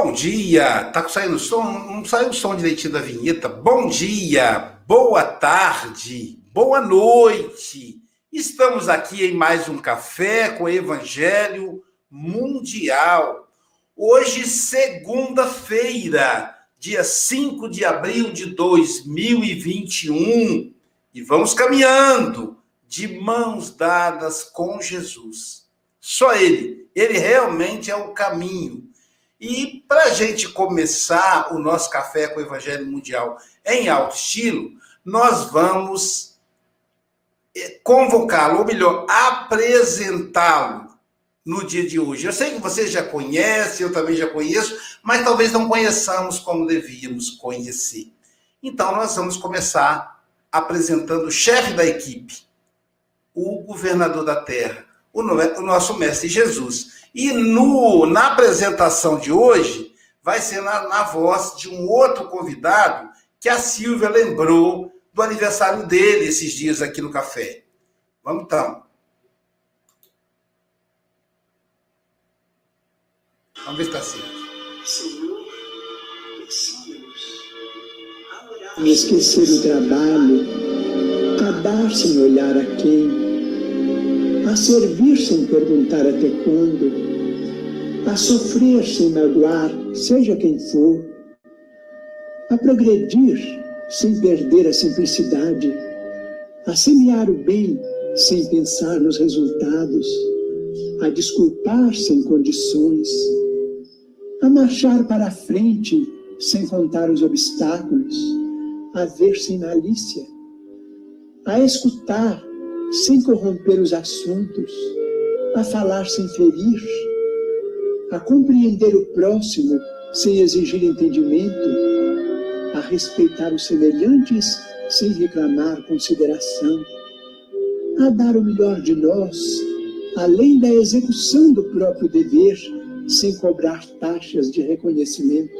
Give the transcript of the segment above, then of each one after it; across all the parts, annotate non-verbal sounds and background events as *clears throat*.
Bom dia! Tá saindo som? Não saiu o som direitinho da vinheta. Bom dia, boa tarde, boa noite. Estamos aqui em mais um café com Evangelho Mundial. Hoje, segunda-feira, dia 5 de abril de 2021. E vamos caminhando de mãos dadas com Jesus. Só Ele. Ele realmente é o caminho. E para a gente começar o nosso café com o Evangelho Mundial em alto estilo, nós vamos eh, convocá-lo, ou melhor, apresentá-lo no dia de hoje. Eu sei que vocês já conhecem, eu também já conheço, mas talvez não conheçamos como devíamos conhecer. Então, nós vamos começar apresentando o chefe da equipe, o governador da terra, o nosso mestre Jesus. E no, na apresentação de hoje, vai ser na, na voz de um outro convidado que a Silvia lembrou do aniversário dele esses dias aqui no café. Vamos então. Vamos ver se está certo. Senhor, Me esquecer o trabalho, a dar sem olhar a quem a servir sem perguntar até quando, a sofrer sem magoar, seja quem for, a progredir sem perder a simplicidade, a semear o bem sem pensar nos resultados, a desculpar sem condições, a marchar para a frente sem contar os obstáculos, a ver sem malícia, a escutar sem corromper os assuntos, a falar sem ferir, a compreender o próximo sem exigir entendimento, a respeitar os semelhantes sem reclamar consideração, a dar o melhor de nós, além da execução do próprio dever, sem cobrar taxas de reconhecimento.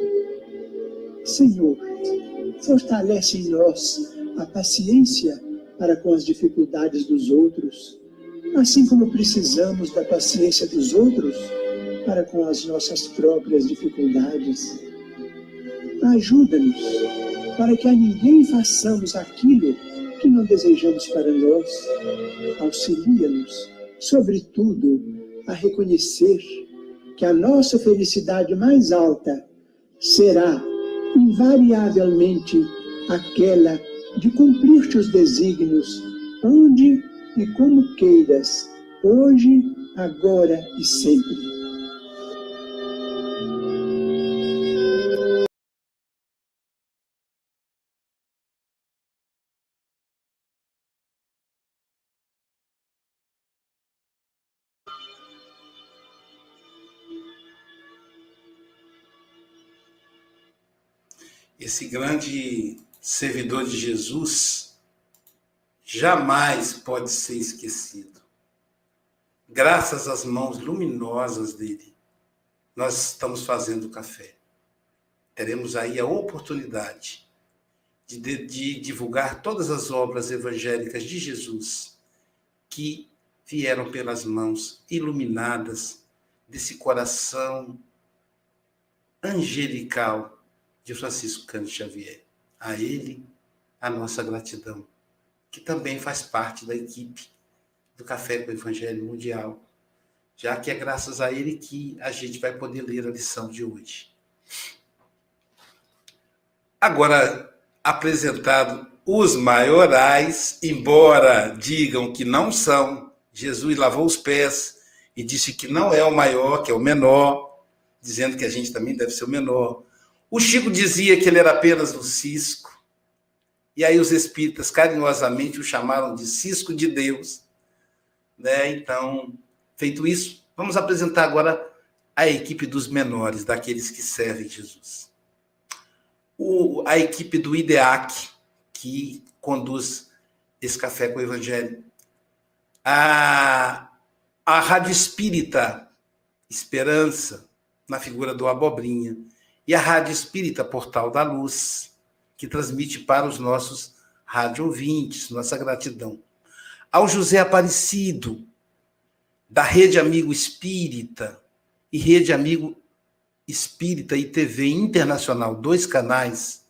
Senhor, fortalece em nós a paciência para com as dificuldades dos outros, assim como precisamos da paciência dos outros para com as nossas próprias dificuldades. Ajuda-nos para que a ninguém façamos aquilo que não desejamos para nós. Auxilia-nos, sobretudo, a reconhecer que a nossa felicidade mais alta será invariavelmente aquela de cumprir teus desígnios, onde e como queiras, hoje, agora e sempre. Esse grande servidor de Jesus, jamais pode ser esquecido. Graças às mãos luminosas dele, nós estamos fazendo café. Teremos aí a oportunidade de, de, de divulgar todas as obras evangélicas de Jesus que vieram pelas mãos iluminadas desse coração angelical de Francisco Cândido Xavier a ele a nossa gratidão, que também faz parte da equipe do Café com o Evangelho Mundial, já que é graças a ele que a gente vai poder ler a lição de hoje. Agora, apresentado os maiorais, embora digam que não são, Jesus lavou os pés e disse que não é o maior, que é o menor, dizendo que a gente também deve ser o menor. O Chico dizia que ele era apenas um cisco, e aí os espíritas carinhosamente o chamaram de cisco de Deus. Né? Então, feito isso, vamos apresentar agora a equipe dos menores, daqueles que servem Jesus. O, a equipe do IDEAC, que conduz esse café com o Evangelho. A, a Rádio Espírita Esperança, na figura do Abobrinha e a Rádio Espírita Portal da Luz, que transmite para os nossos rádio ouvintes, nossa gratidão. Ao José Aparecido, da Rede Amigo Espírita e Rede Amigo Espírita e TV Internacional, dois canais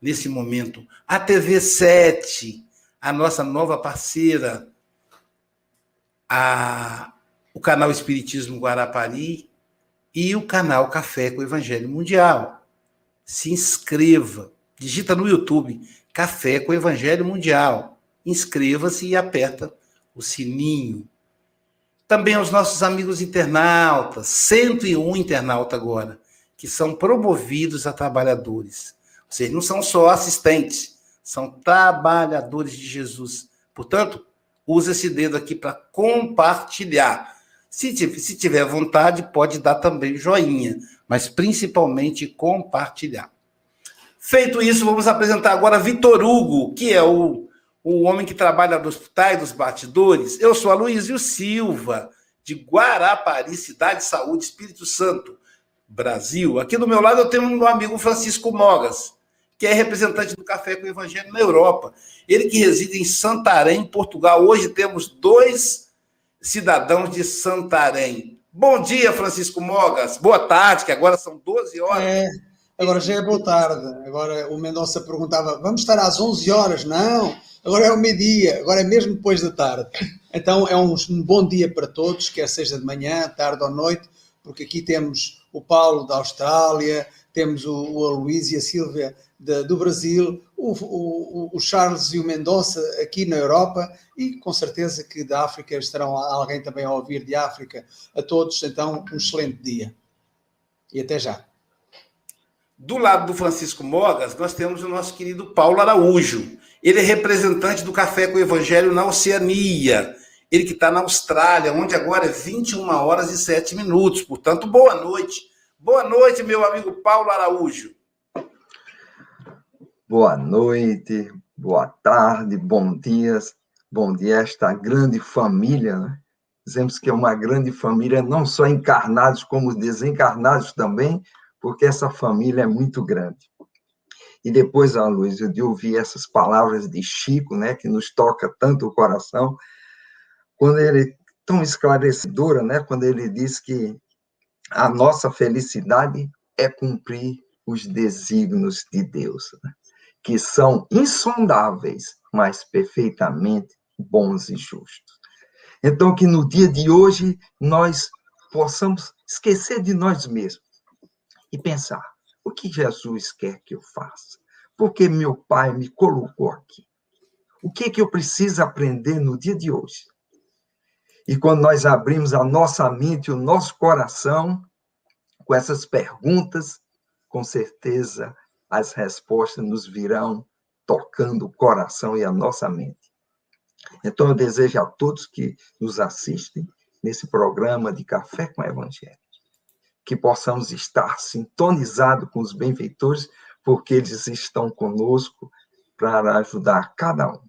nesse momento. A TV 7, a nossa nova parceira, a, o canal Espiritismo Guarapari e o canal Café com o Evangelho Mundial. Se inscreva, digita no YouTube Café com o Evangelho Mundial. Inscreva-se e aperta o sininho. Também aos nossos amigos internautas, 101 internauta agora, que são promovidos a trabalhadores. Seja, não são só assistentes, são trabalhadores de Jesus. Portanto, use esse dedo aqui para compartilhar. Se, se tiver vontade, pode dar também joinha, mas principalmente compartilhar. Feito isso, vamos apresentar agora Vitor Hugo, que é o o homem que trabalha no hospital dos batidores. Eu sou a Luísio Silva, de Guarapari, Cidade de Saúde, Espírito Santo, Brasil. Aqui do meu lado eu tenho um amigo Francisco Mogas, que é representante do Café com o Evangelho na Europa. Ele que reside em Santarém, Portugal. Hoje temos dois cidadãos de Santarém. Bom dia, Francisco Mogas. Boa tarde, que agora são 12 horas. É, agora já é boa tarde. Agora o Mendonça perguntava: vamos estar às 11 horas? Não agora é o meio-dia, agora é mesmo depois da tarde. Então é um, bom dia para todos, quer seja de manhã, tarde ou noite, porque aqui temos o Paulo da Austrália, temos o, o Luís e a Silvia de, do Brasil, o, o, o, Charles e o Mendonça aqui na Europa e com certeza que da África estarão alguém também a ouvir de África. A todos, então, um excelente dia. E até já. Do lado do Francisco Mogas, nós temos o nosso querido Paulo Araújo. Ele é representante do Café com o Evangelho na Oceania. Ele que está na Austrália, onde agora é 21 horas e 7 minutos. Portanto, boa noite. Boa noite, meu amigo Paulo Araújo. Boa noite, boa tarde, bom dia. Bom dia esta grande família, né? Dizemos que é uma grande família, não só encarnados, como desencarnados também, porque essa família é muito grande. E depois, a Luiz, de ouvir essas palavras de Chico, né, que nos toca tanto o coração, quando ele tão esclarecedora, né, quando ele diz que a nossa felicidade é cumprir os desígnios de Deus, né, que são insondáveis, mas perfeitamente bons e justos. Então, que no dia de hoje nós possamos esquecer de nós mesmos e pensar: o que Jesus quer que eu faça? Porque meu Pai me colocou aqui. O que, que eu preciso aprender no dia de hoje? E quando nós abrimos a nossa mente, o nosso coração, com essas perguntas, com certeza as respostas nos virão tocando o coração e a nossa mente. Então, eu desejo a todos que nos assistem nesse programa de Café com Evangelho que possamos estar sintonizados com os benfeitores, porque eles estão conosco para ajudar cada um.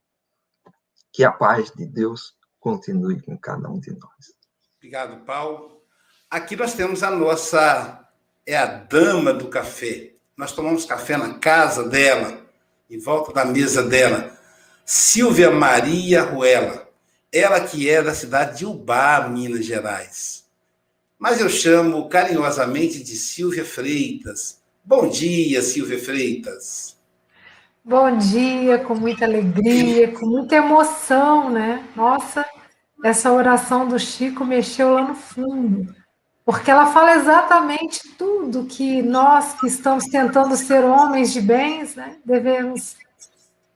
Que a paz de Deus continue com cada um de nós. Obrigado, Paulo. Aqui nós temos a nossa, é a dama do café. Nós tomamos café na casa dela, em volta da mesa dela. Silvia Maria Ruela. Ela que é da cidade de Ubá, Minas Gerais mas eu chamo carinhosamente de Silvia Freitas. Bom dia, Silvia Freitas. Bom dia, com muita alegria, com muita emoção, né? Nossa, essa oração do Chico mexeu lá no fundo, porque ela fala exatamente tudo que nós que estamos tentando ser homens de bens, né, devemos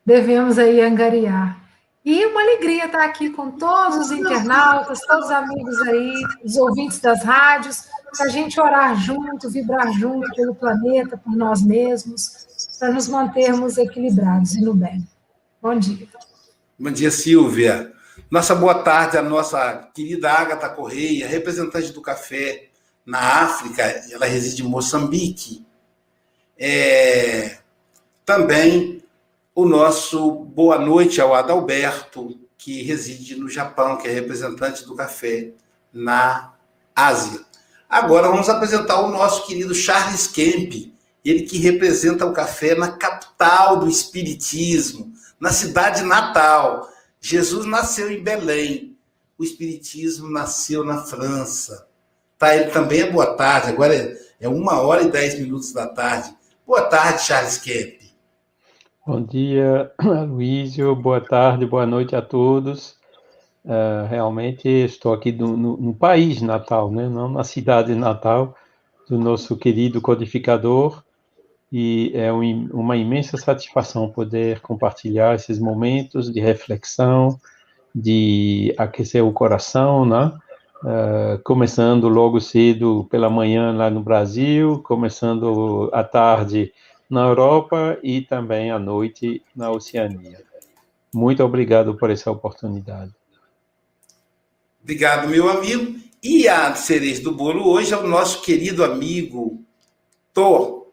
devemos aí angariar. E uma alegria estar aqui com todos os internautas, todos os amigos aí, os ouvintes das rádios, para a gente orar junto, vibrar junto pelo planeta, por nós mesmos, para nos mantermos equilibrados e no bem. Bom dia. Bom dia, Silvia. Nossa boa tarde à nossa querida Agatha Correia, representante do café na África, ela reside em Moçambique. É, também o nosso boa noite ao Adalberto, que reside no Japão, que é representante do café na Ásia. Agora vamos apresentar o nosso querido Charles Kemp, ele que representa o café na capital do Espiritismo, na cidade natal. Jesus nasceu em Belém, o Espiritismo nasceu na França. Tá, ele também é boa tarde, agora é, é uma hora e dez minutos da tarde. Boa tarde, Charles Kemp. Bom dia, *clears throat* Luísio, boa tarde, boa noite a todos. Uh, realmente estou aqui no, no, no, país natal, né? não na cidade natal do nosso querido codificador, e é um, uma imensa satisfação poder compartilhar esses momentos de reflexão, de aquecer o coração, né? Uh, começando logo cedo pela manhã lá no Brasil, começando à tarde na Europa e também à noite na Oceania. Muito obrigado por essa oportunidade. Obrigado, meu amigo. E a cereja do bolo hoje é o nosso querido amigo Thor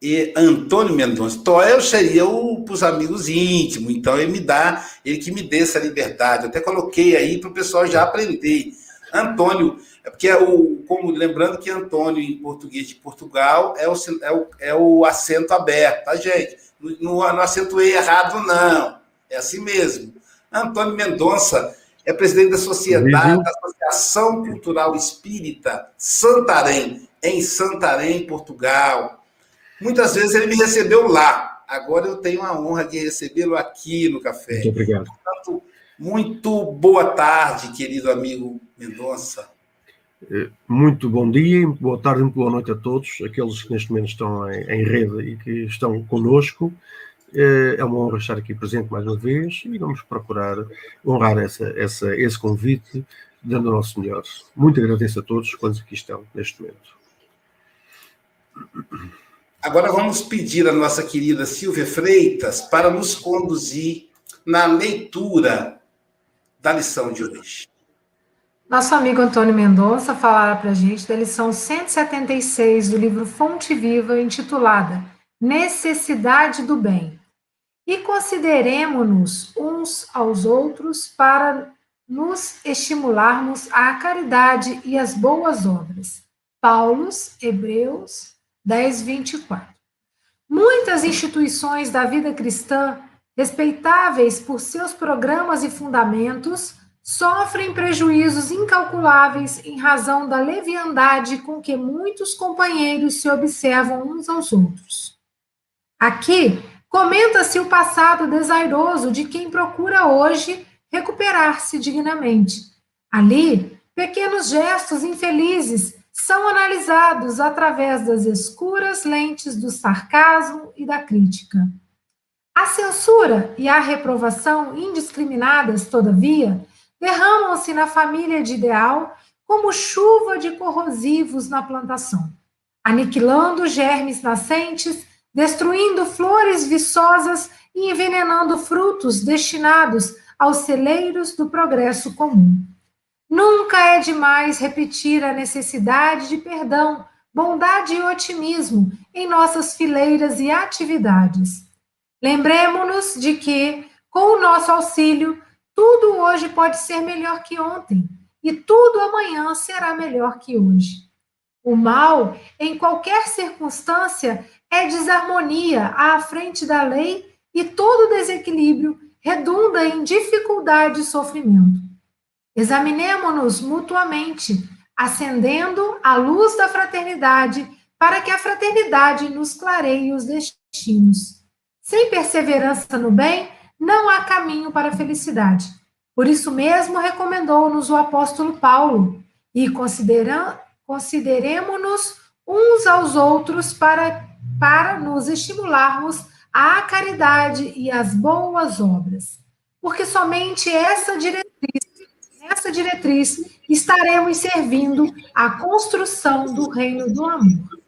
e Antônio Mendonça. Thor eu seria para os amigos íntimos, então ele me dá, ele que me dê essa liberdade. Eu até coloquei aí para o pessoal já aprender. Antônio, é porque é o, como lembrando que Antônio em português de Portugal é o, é o, é o acento aberto, tá, gente? Não, não acentuei errado, não. É assim mesmo. Antônio Mendonça é presidente da Sociedade, da Associação Cultural Espírita Santarém, em Santarém, Portugal. Muitas vezes ele me recebeu lá. Agora eu tenho a honra de recebê-lo aqui no café. Muito obrigado. Portanto, muito boa tarde, querido amigo Mendonça. É, muito bom dia, boa tarde, muito boa noite a todos, aqueles que neste momento estão em, em rede e que estão conosco. É, é uma honra estar aqui presente mais uma vez e vamos procurar honrar essa, essa, esse convite, dando o nosso melhor. Muito agradeço a todos quantos aqui estão neste momento. Agora vamos pedir à nossa querida Silvia Freitas para nos conduzir na leitura da lição de hoje. Nosso amigo Antônio Mendonça falará para a gente da lição 176 do livro Fonte Viva, intitulada Necessidade do Bem e consideremos-nos uns aos outros para nos estimularmos à caridade e às boas obras. Paulos, Hebreus 10, 24. Muitas instituições da vida cristã, respeitáveis por seus programas e fundamentos, sofrem prejuízos incalculáveis em razão da leviandade com que muitos companheiros se observam uns aos outros. Aqui Comenta-se o passado desairoso de quem procura hoje recuperar-se dignamente. Ali, pequenos gestos infelizes são analisados através das escuras lentes do sarcasmo e da crítica. A censura e a reprovação indiscriminadas, todavia, derramam-se na família de ideal como chuva de corrosivos na plantação, aniquilando germes nascentes destruindo flores viçosas e envenenando frutos destinados aos celeiros do progresso comum. Nunca é demais repetir a necessidade de perdão, bondade e otimismo em nossas fileiras e atividades. Lembremos-nos de que, com o nosso auxílio, tudo hoje pode ser melhor que ontem e tudo amanhã será melhor que hoje. O mal, em qualquer circunstância, é desarmonia à frente da lei e todo desequilíbrio redunda em dificuldade e sofrimento. Examinemo-nos mutuamente, acendendo a luz da fraternidade, para que a fraternidade nos clareie os destinos. Sem perseverança no bem, não há caminho para a felicidade. Por isso mesmo recomendou-nos o apóstolo Paulo, e consideremos-nos uns aos outros para para nos estimularmos à caridade e às boas obras. Porque somente essa diretriz, essa diretriz estaremos servindo à construção do reino do amor.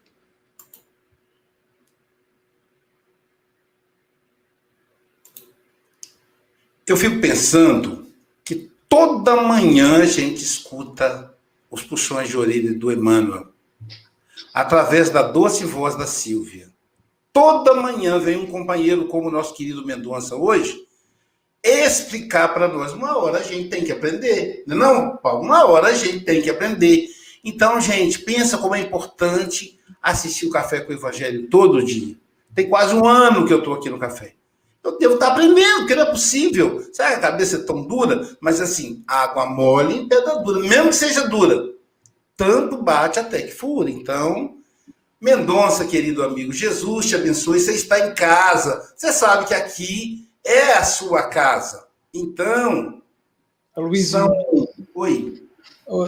Eu fico pensando que toda manhã a gente escuta os puxões de orelha do Emmanuel através da doce voz da Silvia. Toda manhã vem um companheiro como o nosso querido Mendonça hoje explicar para nós. Uma hora a gente tem que aprender. É não, Paulo? Uma hora a gente tem que aprender. Então, gente, pensa como é importante assistir o Café com o Evangelho todo dia. Tem quase um ano que eu estou aqui no café. Eu devo estar tá aprendendo, porque não é possível. Sabe a cabeça é tão dura? Mas assim, água mole pedra dura, mesmo que seja dura. tanto bate até que fura. Então, Mendonça, querido amigo, Jesus te abençoe. Você está em casa. Você sabe que aqui é a sua casa. Então. Luís, são... Oi.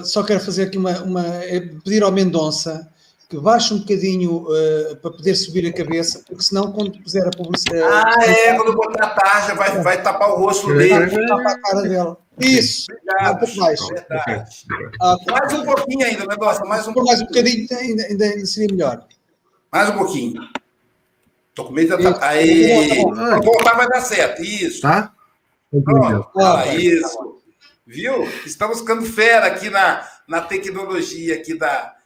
Só quero fazer aqui uma, uma. É pedir ao Mendonça que baixe um bocadinho uh, para poder subir a cabeça, porque senão quando puser a publicidade. Ah, é, quando botar a tarja vai, vai tapar o rosto dele. Vai tapar a cara dela. Isso. Obrigado. Um mais. Verdade. Ah, mais um pouquinho ainda, Mendonça, mais um mais um bocadinho ainda, ainda seria melhor. Mais um pouquinho. Tô com medo de... Tá... Aí, tá voltar vai dar certo. Isso. Tá? Pronto. Ah, isso. Viu? Estamos ficando fera aqui na, na tecnologia aqui da.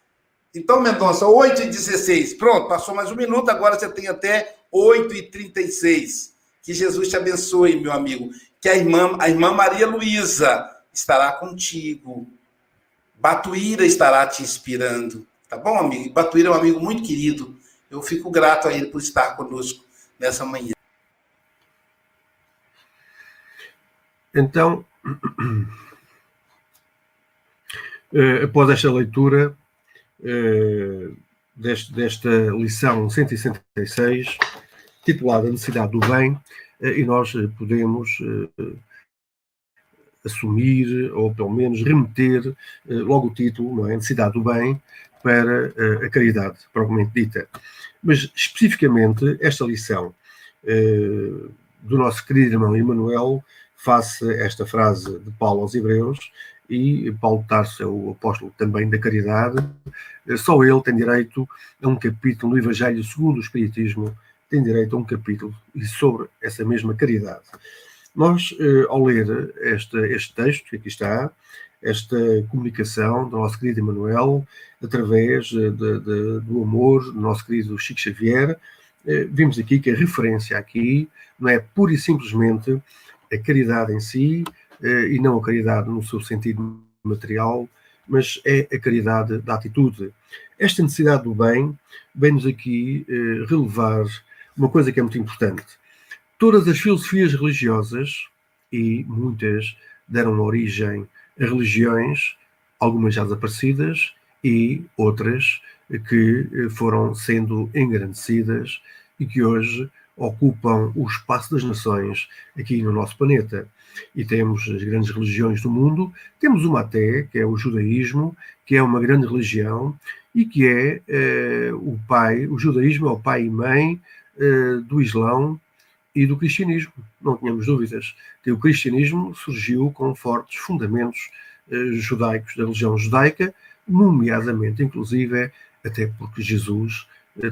Então, Mendonça, 8 e 16. Pronto, passou mais um minuto, agora você tem até 8 e 36. Que Jesus te abençoe, meu amigo. Que a irmã, a irmã Maria Luísa estará contigo. Batuíra estará te inspirando. Tá bom, amigo? Batuíra é um amigo muito querido. Eu fico grato a ele por estar conosco nessa manhã. Então, *clears throat* eh, após esta leitura eh, desta lição 166, titulada Necessidade do Bem, eh, e nós podemos assumir, ou pelo menos remeter logo o título, não é? Necessidade do Bem, para a caridade, propriamente dita. Mas, especificamente, esta lição do nosso querido irmão Emanuel face a esta frase de Paulo aos Hebreus, e Paulo Tarso é o apóstolo também da caridade, só ele tem direito a um capítulo no Evangelho segundo o Espiritismo, tem direito a um capítulo sobre essa mesma caridade. Nós, eh, ao ler este, este texto que aqui está, esta comunicação do nosso querido Emanuel, através de, de, do amor do nosso querido Chico Xavier, eh, vimos aqui que a referência aqui não é pura e simplesmente a caridade em si, eh, e não a caridade no seu sentido material, mas é a caridade da atitude. Esta necessidade do bem vem-nos aqui eh, relevar uma coisa que é muito importante. Todas as filosofias religiosas, e muitas deram origem a religiões, algumas já desaparecidas e outras que eh, foram sendo engrandecidas e que hoje ocupam o espaço das nações aqui no nosso planeta. E temos as grandes religiões do mundo, temos uma até, que é o judaísmo, que é uma grande religião e que é eh, o pai, o judaísmo é o pai e mãe eh, do Islão e do cristianismo, não tínhamos dúvidas. Que o cristianismo surgiu com fortes fundamentos eh, judaicos da religião judaica, nomeadamente, inclusive, até porque Jesus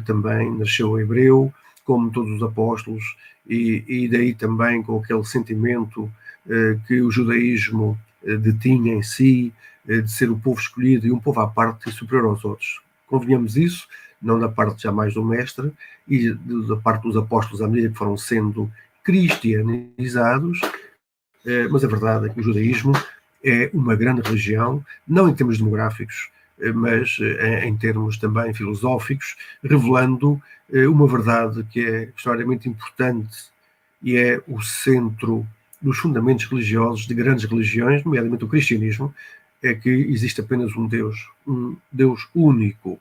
também nasceu hebreu, como todos os apóstolos, e, e daí também com aquele sentimento eh, que o judaísmo eh, detinha em si, eh, de ser o povo escolhido e um povo à parte e superior aos outros. Convenhamos isso, não da parte jamais do mestre e da parte dos apóstolos à medida que foram sendo cristianizados, eh, mas a verdade é que o judaísmo é uma grande religião, não em termos demográficos, eh, mas eh, em termos também filosóficos, revelando uma verdade que é extraordinariamente importante e é o centro dos fundamentos religiosos de grandes religiões, nomeadamente o cristianismo, é que existe apenas um Deus, um Deus único.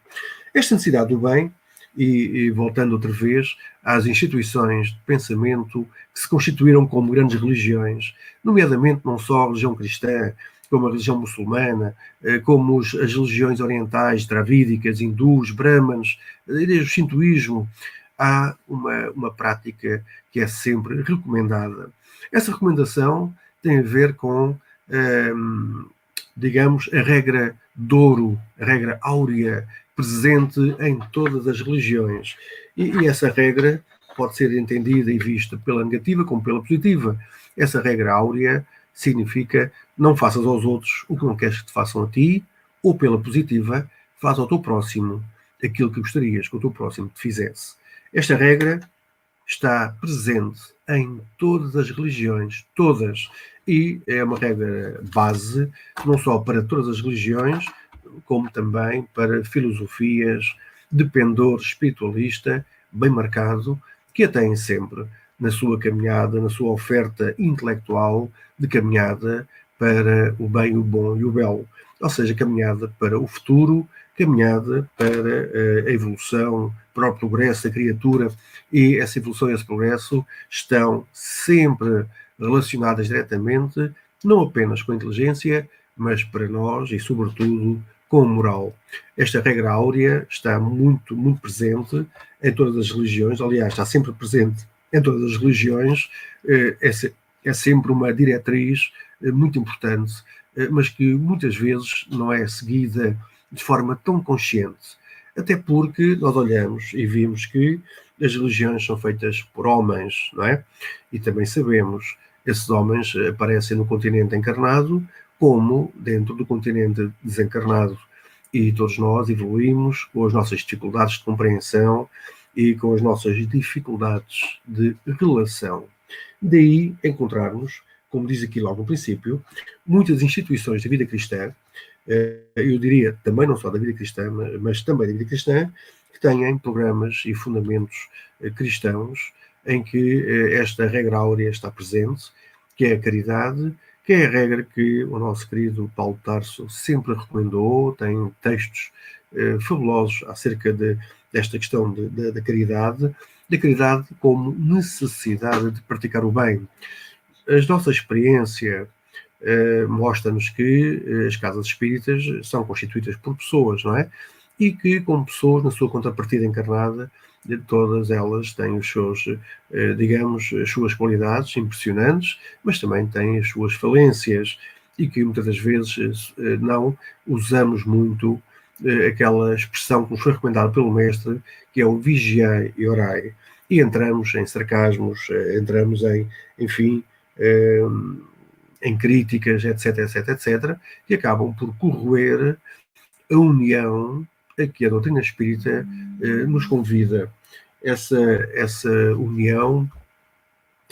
Esta necessidade do bem, e, e, voltando outra vez às instituições de pensamento que se constituíram como grandes religiões, nomeadamente não só a religião cristã, como a religião muçulmana, eh, como as religiões orientais, dravídicas, hindus, brahmanes, desde o shintoísmo, há uma, uma prática que é sempre recomendada. Essa recomendação tem a ver com, ehm, digamos, a regra de ouro, a regra áurea, presente em todas as religiões. E, e essa regra pode ser entendida e vista pela negativa como pela positiva. Essa regra áurea significa não faças aos outros o que não queres que te façam a ti, ou pela positiva, faz ao teu próximo aquilo que gostarias que o teu próximo te fizesse. Esta regra está presente em todas as religiões, todas, e é uma regra base, não só para todas as religiões, como também para filosofias de pendor espiritualista bem marcado, que a têm sempre na sua caminhada, na sua oferta intelectual de caminhada para o bem, o bom e o belo. ou seja, caminhada para o futuro, caminhada para a evolução, para o progresso da criatura, e essa evolução e esse progresso estão sempre relacionadas diretamente, não apenas com a inteligência, mas para nós e, sobretudo, com moral. Esta regra áurea está muito, muito presente em todas as religiões, aliás, está sempre presente em todas as religiões, é, é sempre uma diretriz eh, muito importante, eh, mas que muitas vezes não é seguida de forma tão consciente. Até porque nós olhamos e vimos que as religiões são feitas por homens, não é? E também sabemos, esses homens aparecem no continente encarnado, como dentro do continente desencarnado. E todos nós evoluímos com as nossas dificuldades de compreensão e com as nossas dificuldades de relação. Daí encontrarmos, como diz aqui logo no princípio, muitas instituições da vida cristã, eh, eu diria também não só da vida cristã, mas também da vida cristã, que têm programas e fundamentos eh, cristãos em que eh, esta regra áurea está presente, que é a caridade, que é a regra que o nosso querido Paulo Tarso sempre recomendou, tem textos eh, fabulosos acerca de, desta questão da caridade, da caridade como necessidade de praticar o bem. A nossa experiência eh, mostra-nos que eh, as casas espíritas são constituídas por pessoas, não é? E que, como pessoas, na sua contrapartida encarnada, todas elas têm os seus, eh, digamos, as suas qualidades impressionantes, mas também têm as suas falências e que muitas das vezes eh, não usamos muito eh, aquela expressão que nos foi recomendada pelo mestre, que é o vigiai e orai. E entramos em sarcasmos, entramos em, enfim, em críticas, etc, etc, etc, que acabam por corroer a união a que a doutrina espírita eh, nos convida. Essa, essa união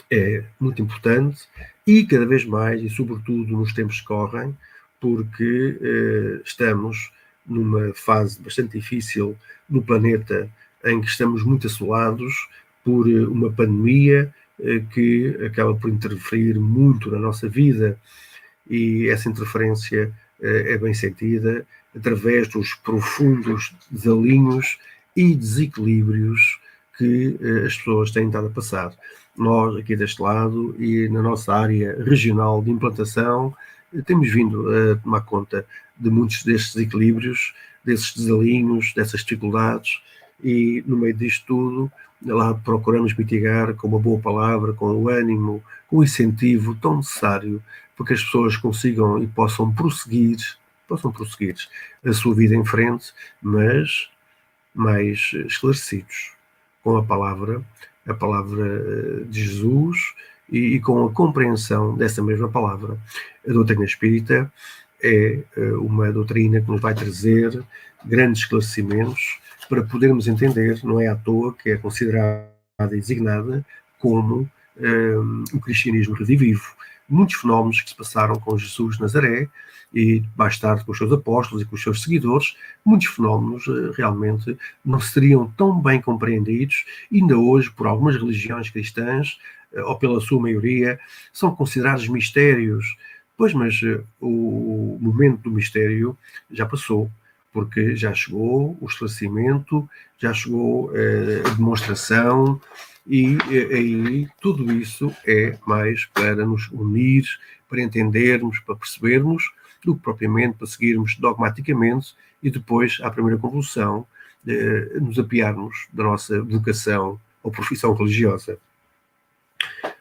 é muito importante e cada vez mais, e sobretudo nos tempos que correm, porque eh, estamos numa fase bastante difícil no planeta em que estamos muito assolados por eh, uma pandemia eh, que acaba por interferir muito na nossa vida e essa interferência eh, é bem sentida através dos profundos desalinhos e desequilíbrios que eh, as pessoas têm estado a passar. Nós, aqui deste lado e na nossa área regional de implantação, eh, temos vindo a tomar conta de muitos destes desequilíbrios, desses desalinhos, dessas dificuldades, e no meio disto tudo, lá procuramos mitigar com uma boa palavra, com o ânimo, com o incentivo tão necessário para que as pessoas consigam e possam prosseguir possam prosseguir a sua vida em frente, mas mais esclarecidos com a palavra, a palavra eh, de Jesus e, e com a compreensão dessa mesma palavra. A doutrina espírita é eh, uma doutrina que nos vai trazer grandes esclarecimentos para podermos entender, não é à toa que é considerada e designada como um, eh, o cristianismo redivivo. Muitos fenómenos que se passaram com Jesus de Nazaré e mais tarde com os seus apóstolos e com os seus seguidores, muitos fenómenos eh, realmente não seriam tão bem compreendidos, ainda hoje por algumas religiões cristãs, eh, ou pela sua maioria, são considerados mistérios. Pois, mas eh, o momento do mistério já passou, porque já chegou o esclarecimento, já chegou a demonstração, e aí tudo isso é mais para nos unir, para entendermos, para percebermos do que propriamente para seguirmos dogmaticamente e depois, à primeira convulsão, eh, nos apiarmos da nossa vocação ou profissão religiosa.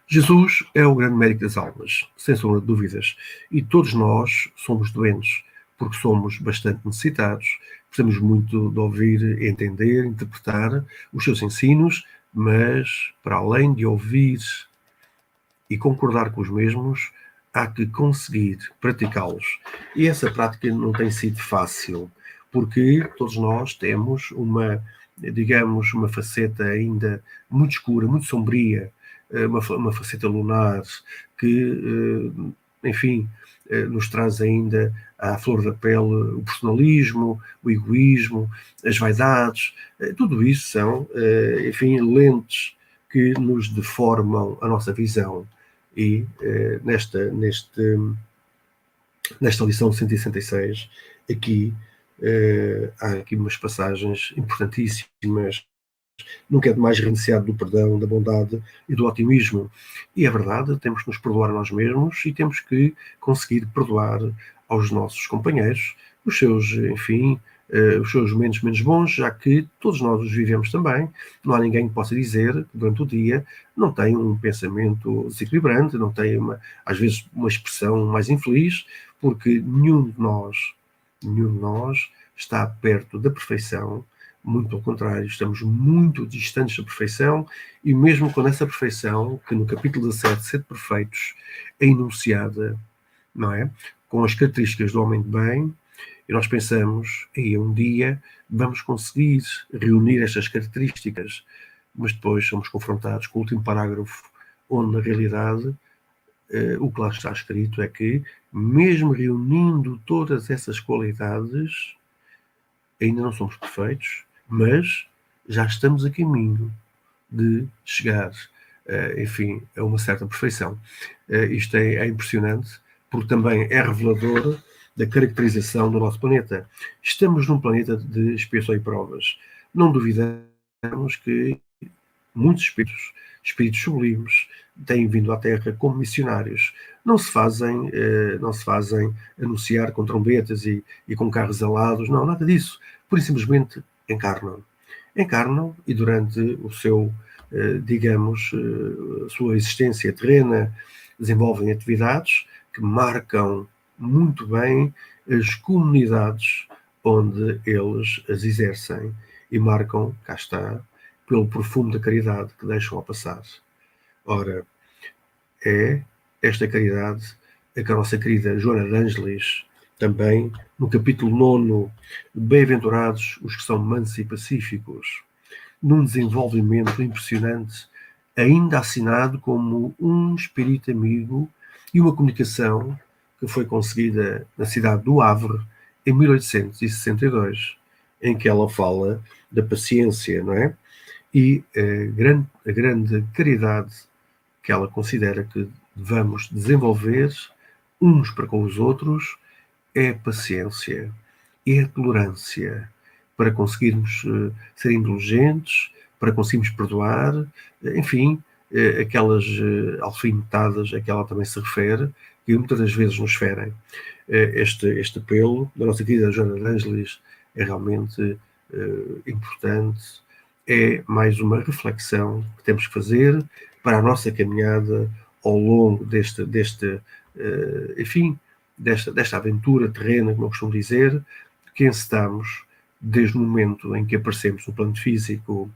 Jesus é o grande médico das almas, sem sombra de dúvidas, e todos nós somos doentes, porque somos bastante necessitados, precisamos muito de ouvir, entender, interpretar os seus ensinos, mas, para além de ouvir e concordar com os mesmos, há que conseguir praticá-los. E essa prática não tem sido fácil, porque todos nós temos uma, digamos, uma faceta ainda muito escura, muito sombria, eh, uma, uma faceta lunar, que, eh, enfim, nos traz ainda à flor da pele o personalismo, o egoísmo, as vaidades, tudo isso são, enfim, lentes que nos deformam a nossa visão e eh, nesta, neste, nesta lição 166, aqui há aqui umas passagens importantíssimas. Nunca é demais renunciar do perdão, da bondade e do otimismo. E é verdade, temos que nos perdoar nós mesmos e temos que conseguir perdoar aos nossos companheiros os seus, enfim, uh, os seus momentos menos bons, já que todos nós os vivemos também. Não há ninguém que possa dizer que durante o dia não tem um pensamento desequilibrante, não tem, uma, às vezes, uma expressão mais infeliz, porque nenhum de nós, nenhum de nós está perto da perfeição, muito ao contrário, estamos muito distantes da perfeição, e mesmo quando essa perfeição, que no capítulo 17, Sede Perfeitos, é enunciada, não é? Com as características do homem de bem, e nós pensamos, e um dia vamos conseguir reunir estas características, mas depois somos confrontados com o último parágrafo, onde na realidade eh, o que lá está escrito é que, mesmo reunindo todas essas qualidades, ainda não somos perfeitos, mas já estamos a caminho de chegar, eh, enfim, a uma certa perfeição. Eh, isto é, é impressionante, porque também é revelador da caracterização do nosso planeta. Estamos num planeta de expiação e provas. Não duvidamos que muitos espíritos, espíritos sublimes, têm vindo à Terra como missionários. Não se fazem, eh, não se fazem anunciar com trombetas e, e com carros alados, não, nada disso. Por simplesmente encarnam. Encarnam e durante o seu, eh, digamos, eh, sua existência terrena, desenvolvem atividades que marcam muito bem as comunidades onde eles as exercem e marcam, cá está, pelo perfume da caridade que deixam a passar. Ora, é esta caridade a que a nossa querida Joana de também no capítulo 9, Bem-aventurados os que são mansos e pacíficos, num desenvolvimento impressionante, ainda assinado como um espírito amigo e uma comunicação que foi conseguida na cidade do Havre em 1862, em que ela fala da paciência, não é? E a grande, a grande caridade que ela considera que devemos desenvolver uns para com os outros é a paciência, é a tolerância, para conseguirmos uh, ser indulgentes, para conseguirmos perdoar, enfim, uh, aquelas alfinetadas a que ela também se refere, que muitas das vezes nos ferem. Eh, este, este apelo da nossa querida Joana de Ângeles é realmente importante, é mais uma reflexão que temos que fazer para a nossa caminhada ao longo deste, deste enfim, desta, desta aventura terrena, como eu costumo dizer, que estamos desde o momento em que aparecemos no plano físico.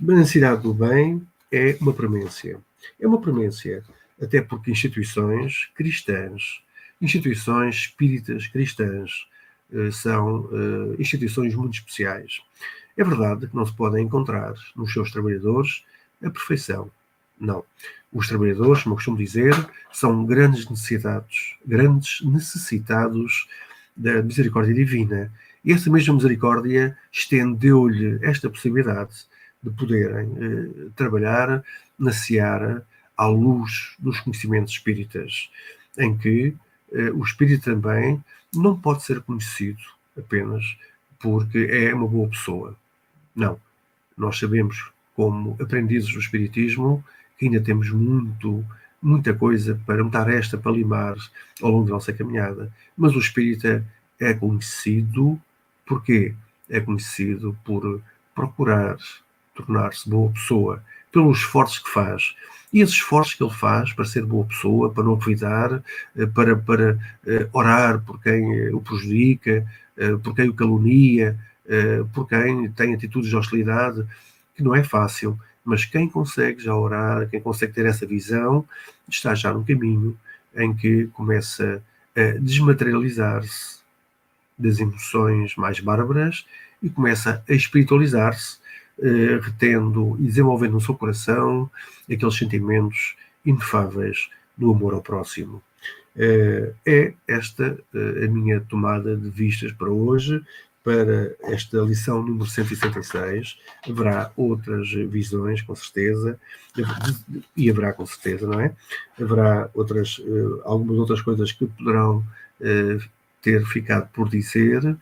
A necessidade do bem é uma premência. É uma premência até porque instituições cristãs, instituições espíritas cristãs, eh, são eh, instituições muito especiais. É verdade que não se podem encontrar nos seus trabalhadores a perfeição. Não. Os trabalhadores, como eu costumo dizer, são grandes necessitados, grandes necessitados da misericórdia divina. E essa mesma misericórdia estendeu-lhe esta possibilidade de poderem eh, trabalhar na seara à luz dos conhecimentos espíritas, em que eh, o espírito também não pode ser conhecido apenas porque é uma boa pessoa. Não. Nós sabemos, como aprendizes do Espiritismo, ainda temos muito, muita coisa para, muita aresta para limar ao longo da nossa caminhada. Mas o espírita é conhecido, porquê? É conhecido por procurar tornar-se boa pessoa, pelos esforços que faz. E esses esforços que ele faz para ser boa pessoa, para não duvidar, eh, para, para uh, orar por quem eh, o prejudica, por quem o calunia, por quem tem atitudes de hostilidade, que não é fácil, mas quem consegue já orar, quem consegue ter essa visão, está já no caminho em que começa a desmaterializar-se das emoções mais bárbaras e começa a espiritualizar-se eh, retendo e desenvolvendo no seu coração aqueles sentimentos inefáveis do amor ao próximo. Eh, é esta eh, a minha tomada de vistas para hoje, para esta lição número 166. Haverá outras visões, com certeza, e haverá com certeza, não é? Haverá outras, algumas outras coisas que poderão ter ficado por dizer,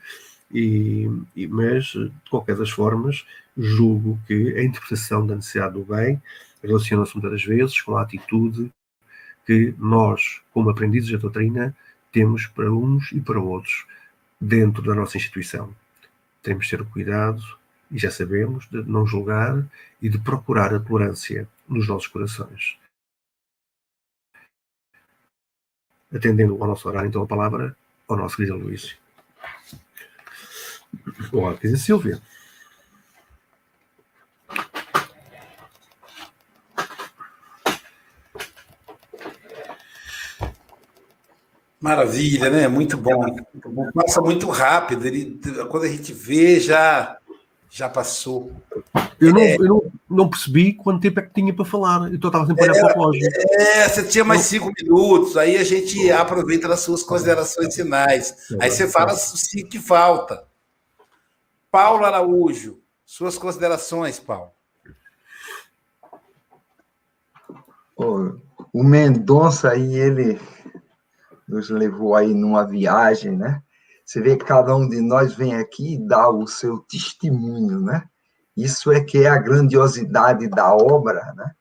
e, mas, de qualquer das formas, julgo que a interpretação da necessidade do bem relaciona-se muitas vezes com a atitude que nós, como aprendizes da doutrina, temos para uns e para outros dentro da nossa instituição. Temos de ter o cuidado, e já sabemos, de não julgar e de procurar a tolerância nos nossos corações. Atendendo ao nosso horário, então, a palavra ao nosso querido Luís. Olá, querida Silvia. Maravilha, né? Muito bom. Muito bom. Passa muito rápido. Ele, quando a gente vê, já, já passou. Eu, não, é. eu não, não, percebi quanto tempo é que tinha para falar. Eu estava sempre a olhar para o relógio. É, você tinha mais cinco minutos. Aí a gente aproveita nas suas considerações finais. Aí você fala o que falta. Paulo Araújo, suas considerações, Paulo. O Mendonça aí, ele nos levou aí numa viagem, né? Você vê que cada um de nós vem aqui e dá o seu testemunho, né? Isso é que é a grandiosidade da obra, né?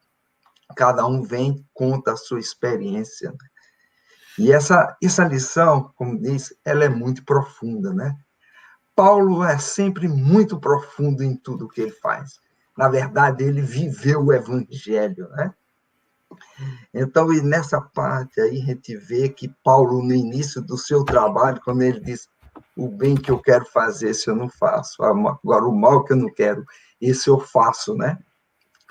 Cada um vem conta a sua experiência. Né? E essa essa lição, como diz, ela é muito profunda, né? Paulo é sempre muito profundo em tudo que ele faz. Na verdade, ele viveu o evangelho, né? Então, e nessa parte aí, a gente vê que Paulo, no início do seu trabalho, quando ele diz: O bem que eu quero fazer, esse eu não faço. Agora, o mal que eu não quero, esse eu faço, né?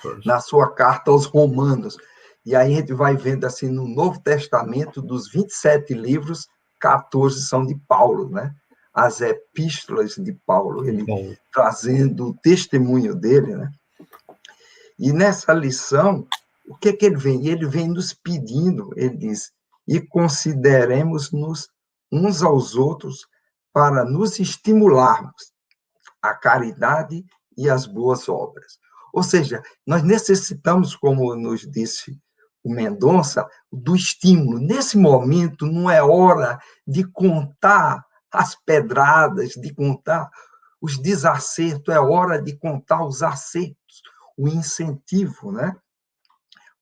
Pois. Na sua carta aos Romanos. E aí a gente vai vendo assim, no Novo Testamento, dos 27 livros, 14 são de Paulo, né? As epístolas de Paulo, ele Bom. trazendo o testemunho dele, né? E nessa lição, o que é que ele vem? Ele vem nos pedindo, ele diz, e consideremos-nos uns aos outros para nos estimularmos a caridade e as boas obras. Ou seja, nós necessitamos, como nos disse o Mendonça, do estímulo. Nesse momento, não é hora de contar as pedradas, de contar os desacertos, é hora de contar os acertos, o incentivo, né?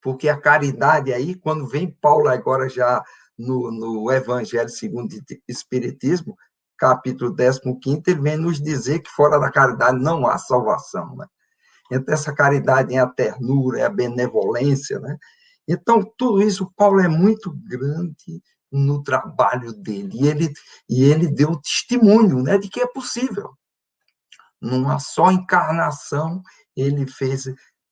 Porque a caridade aí, quando vem Paulo agora já no, no Evangelho segundo o Espiritismo, capítulo 15, ele vem nos dizer que fora da caridade não há salvação, né? Então, essa caridade é a ternura, é a benevolência, né? Então, tudo isso, Paulo é muito grande no trabalho dele, e ele, e ele deu testemunho né, de que é possível. Numa só encarnação, ele fez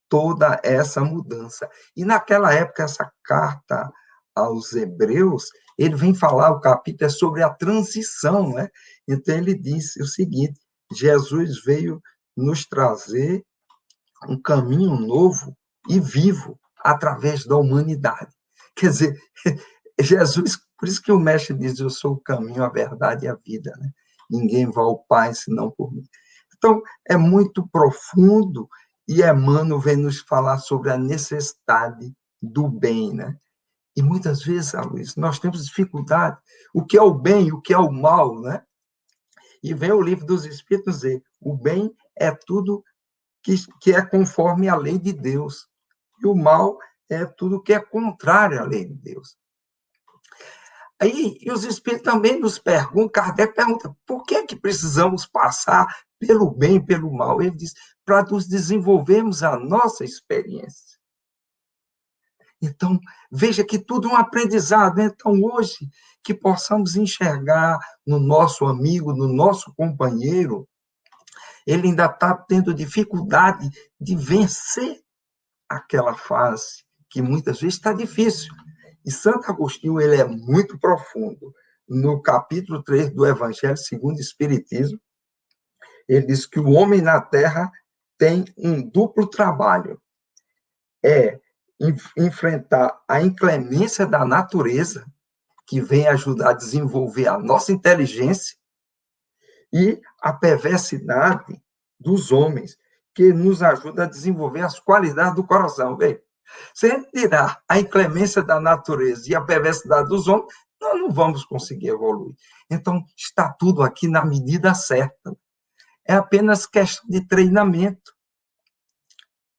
toda essa mudança. E naquela época, essa carta aos Hebreus, ele vem falar, o capítulo é sobre a transição, né? Então ele disse o seguinte: Jesus veio nos trazer um caminho novo e vivo através da humanidade. Quer dizer, *laughs* Jesus, por isso que o mestre diz: Eu sou o caminho, a verdade e a vida, né? Ninguém vai ao Pai senão por mim. Então, é muito profundo e Emmanuel vem nos falar sobre a necessidade do bem, né? E muitas vezes, Luiz, nós temos dificuldade. O que é o bem, o que é o mal, né? E vem o livro dos Espíritos dizer: o bem é tudo que, que é conforme a lei de Deus. E o mal é tudo que é contrário à lei de Deus. Aí, e os Espíritos também nos perguntam, Kardec pergunta, por que é que precisamos passar pelo bem e pelo mal? Ele diz, para nos desenvolvermos a nossa experiência. Então, veja que tudo é um aprendizado. Então, hoje, que possamos enxergar no nosso amigo, no nosso companheiro, ele ainda está tendo dificuldade de vencer aquela fase, que muitas vezes está difícil. E Santo Agostinho, ele é muito profundo. No capítulo 3 do Evangelho segundo o Espiritismo, ele diz que o homem na terra tem um duplo trabalho. É enfrentar a inclemência da natureza, que vem ajudar a desenvolver a nossa inteligência, e a perversidade dos homens, que nos ajuda a desenvolver as qualidades do coração. Vê, se a tirar a inclemência da natureza e a perversidade dos homens, nós não vamos conseguir evoluir. Então, está tudo aqui na medida certa. É apenas questão de treinamento.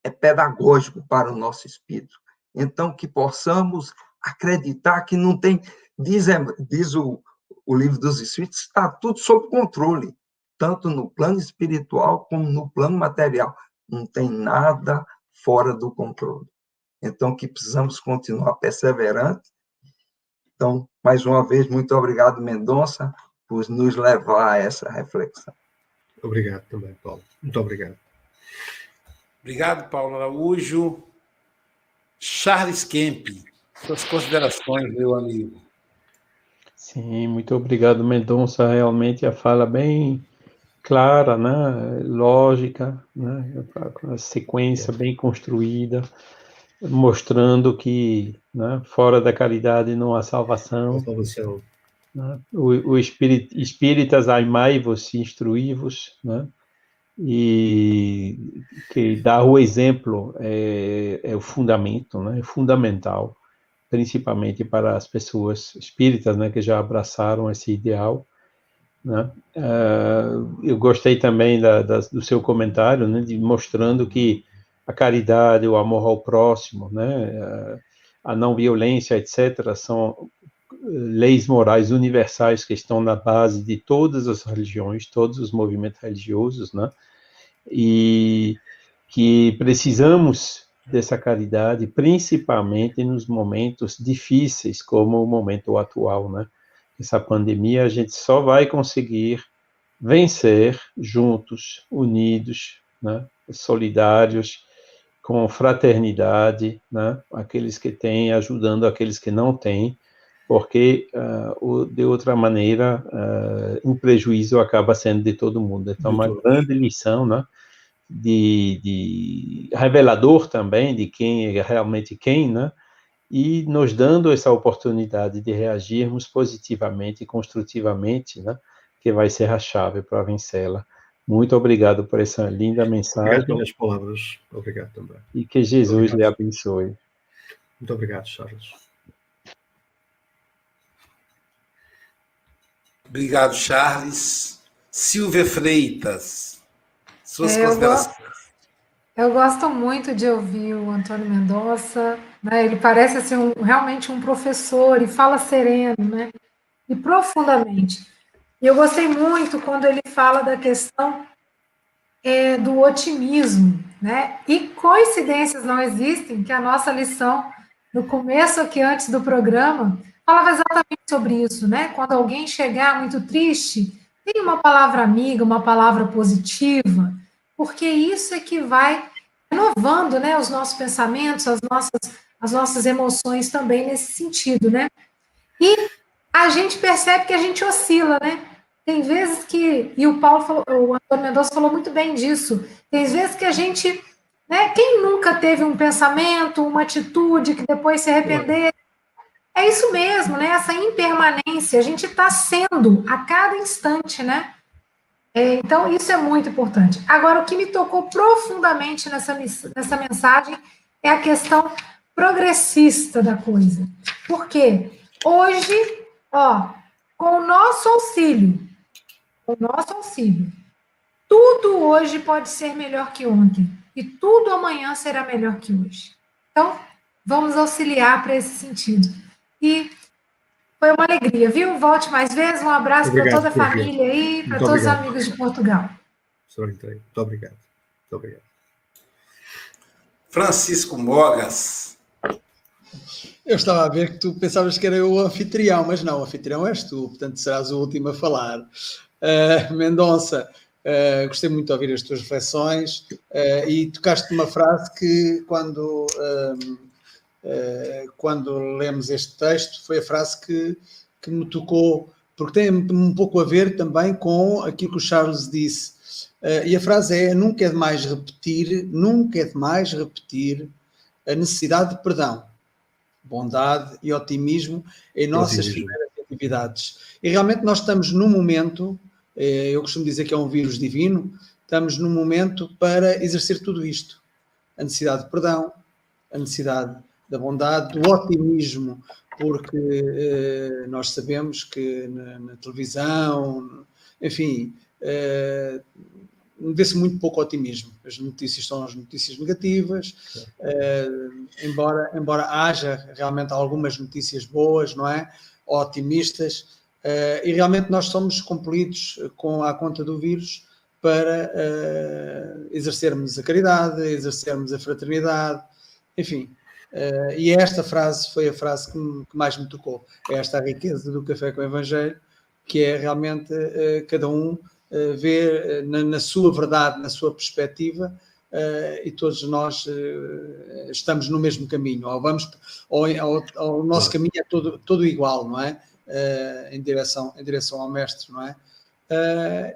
É pedagógico para o nosso espírito. Então, que possamos acreditar que não tem. Diz, diz o, o livro dos Espíritos, está tudo sob controle, tanto no plano espiritual como no plano material. Não tem nada fora do controle. Então, que precisamos continuar perseverantes. Então, mais uma vez, muito obrigado, Mendonça, por nos levar a essa reflexão. Obrigado também, Paulo. Muito obrigado. Obrigado, Paulo Araújo. Charles Kemp, suas considerações, meu amigo. Sim, muito obrigado, Mendonça. Realmente a fala bem clara, né? lógica, né? a sequência bem construída, mostrando que né? fora da caridade não há salvação. salvação. Né? O, o espírita, espíritas amai-vos e instruí-vos, né? e que dar o exemplo é, é o fundamento, né? é fundamental, principalmente para as pessoas espíritas né? que já abraçaram esse ideal. Né? Uh, eu gostei também da, da, do seu comentário, né? de, mostrando que a caridade, o amor ao próximo, né? Uh, a não violência, etc., são leis morais universais que estão na base de todas as religiões, todos os movimentos religiosos, né? e que precisamos dessa caridade, principalmente nos momentos difíceis, como o momento atual, né? Essa pandemia a gente só vai conseguir vencer juntos, unidos, né? Solidários, com fraternidade, né? Aqueles que têm ajudando aqueles que não têm, porque uh, de outra maneira uh, um prejuízo acaba sendo de todo mundo. Então, uma grande lição, né? de, de, revelador também de quem é realmente quem, né? E nos dando essa oportunidade de reagirmos positivamente e construtivamente, né? Que vai ser a chave para vencê-la. Muito obrigado por essa linda mensagem. Obrigado pelas palavras. Obrigado também. E que Jesus obrigado. lhe abençoe. Muito obrigado, Charles. Obrigado, Charles. Silvia Freitas. Suas é, considerações. Eu, eu gosto muito de ouvir o Antônio Mendonça, né? Ele parece assim, um, realmente um professor e fala sereno, né? E profundamente. E eu gostei muito quando ele fala da questão é, do otimismo, né? E coincidências não existem, que a nossa lição no começo aqui antes do programa falava exatamente sobre isso, né? Quando alguém chegar muito triste, tem uma palavra amiga, uma palavra positiva, porque isso é que vai renovando né, os nossos pensamentos, as nossas, as nossas emoções também nesse sentido, né? E a gente percebe que a gente oscila, né? Tem vezes que, e o Paulo falou, o Antônio Mendonça falou muito bem disso, tem vezes que a gente, né, quem nunca teve um pensamento, uma atitude que depois se arrepender, é isso mesmo, né? Essa impermanência, a gente está sendo a cada instante, né? É, então, isso é muito importante. Agora, o que me tocou profundamente nessa, nessa mensagem é a questão progressista da coisa. Por quê? Hoje, ó, com o nosso auxílio, com o nosso auxílio, tudo hoje pode ser melhor que ontem e tudo amanhã será melhor que hoje. Então, vamos auxiliar para esse sentido. E foi uma alegria, viu? Volte mais vezes. Um abraço para toda a família aí, para todos obrigado. os amigos de Portugal. Muito obrigado. Muito obrigado. Francisco Mogas. Eu estava a ver que tu pensavas que era eu o anfitrião, mas não, o anfitrião és tu, portanto serás o último a falar. Uh, Mendonça, uh, gostei muito de ouvir as tuas reflexões uh, e tocaste uma frase que quando quando lemos este texto, foi a frase que, que me tocou, porque tem um pouco a ver também com aquilo que o Charles disse. Eh, e a frase é: nunca é demais repetir, nunca é demais repetir a necessidade de perdão, bondade e otimismo em nossas primeiras atividades. E realmente nós estamos num momento, eh, eu costumo dizer que é um vírus divino, estamos num momento para exercer tudo isto. A necessidade de perdão, a necessidade da bondade, do otimismo, porque eh, nós sabemos que na, na televisão, enfim, eh, vê-se muito pouco otimismo. As notícias são as notícias negativas, embora, embora haja realmente algumas notícias boas, não é? Otimistas, e realmente nós somos compelidos com a conta do vírus para exercermos a caridade, exercermos a fraternidade, enfim, Uh, e esta frase foi a frase que, que, mais me tocou. É esta riqueza do Café com o Evangelho, que é realmente uh, cada um uh, ver na, na, sua verdade, na sua perspectiva, e todos nós estamos no mesmo caminho, ou, vamos, ou, ou, ou o nosso caminho é todo, todo igual, não é? em, direção, em direção ao Mestre, não é?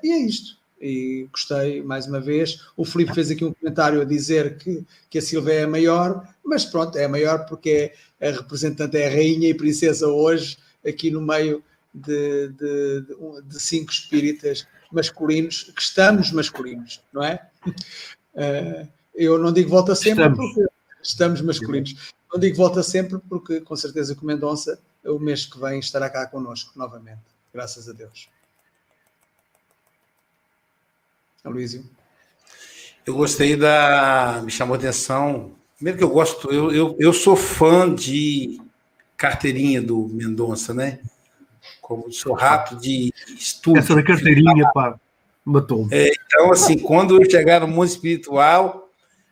e é isto e gostei mais uma vez. O Filipe fez aqui um comentário a dizer que, que a Silvia é a maior, mas pronto, é a maior porque é a representante, é a rainha e princesa hoje, aqui no meio de, de, de cinco espíritas masculinos, que estamos masculinos, não é? Uh, eu não digo volta sempre estamos. porque estamos masculinos. Não digo volta sempre porque com certeza que o Mendonça, o mês que vem, estará cá connosco novamente. Graças a Deus. Aloysio? Eu gostei da. Me chamou a atenção. Primeiro que eu gosto, eu, eu, eu sou fã de carteirinha do Mendonça, né? Como sou rato de estudo. Essa da carteirinha, pá, matou-me. É, então, assim, quando eu chegar no mundo espiritual,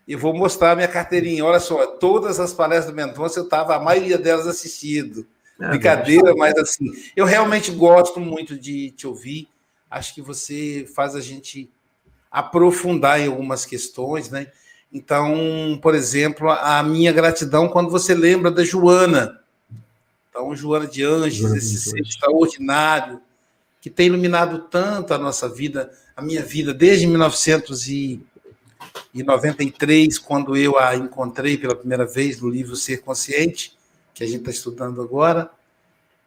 eu vou mostrar a minha carteirinha. Olha só, todas as palestras do Mendonça, eu estava, a maioria delas assistido. Ah, Brincadeira, mas assim, eu realmente gosto muito de te ouvir. Acho que você faz a gente aprofundar em algumas questões, né? Então, por exemplo, a minha gratidão quando você lembra da Joana. Então, Joana de Anjos, esse ser extraordinário, que tem iluminado tanto a nossa vida, a minha vida, desde 1993, quando eu a encontrei pela primeira vez no livro Ser Consciente, que a gente está estudando agora,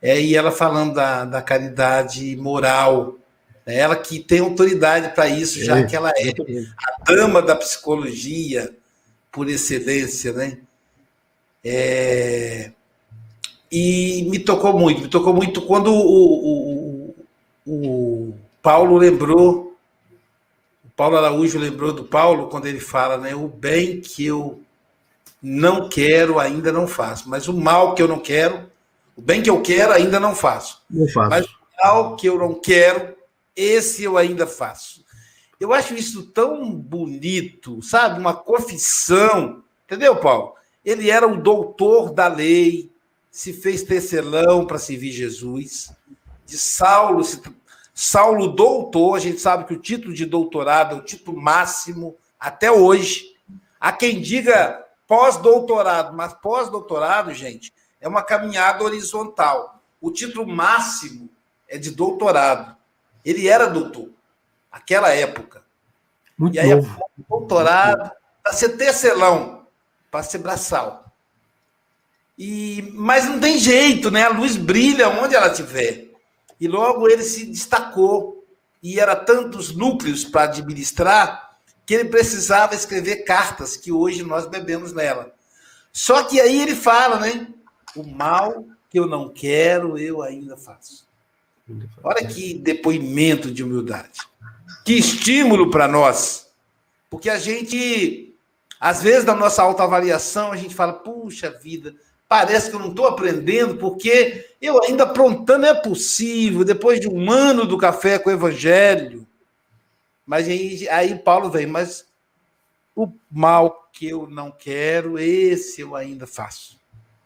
é, e ela falando da, da caridade moral, né? Ela que tem autoridade para isso, já é, que ela é a dama da psicologia por excelência, né? É... E me tocou muito, me tocou muito quando o, o, o Paulo lembrou, o Paulo Araújo lembrou do Paulo quando ele fala, né? O bem que eu não quero ainda não faço, mas o mal que eu não quero, o bem que eu quero ainda não faço. Não faço. Mas o mal que eu não quero, esse eu ainda faço. Eu acho isso tão bonito, sabe? Uma confissão. Entendeu, Paulo? Ele era um doutor da lei, se fez tecelão para servir Jesus. De Saulo, se... Saulo doutor, a gente sabe que o título de doutorado é o título máximo até hoje. Há quem diga pós-doutorado, mas pós-doutorado, gente, é uma caminhada horizontal. O título máximo é de doutorado. Ele era doutor, aquela época. Muito e aí, novo. doutorado, para ser tecelão, para ser braçal. E, mas não tem jeito, né? A luz brilha onde ela estiver. E logo ele se destacou. E era tantos núcleos para administrar que ele precisava escrever cartas que hoje nós bebemos nela. Só que aí ele fala, né? O mal que eu não quero, eu ainda faço. Olha que depoimento de humildade. Que estímulo para nós. Porque a gente, às vezes, na nossa autoavaliação, a gente fala: puxa vida, parece que eu não estou aprendendo, porque eu ainda aprontando é possível, depois de um ano do café com o Evangelho. Mas aí, aí Paulo vem, mas o mal que eu não quero, esse eu ainda faço.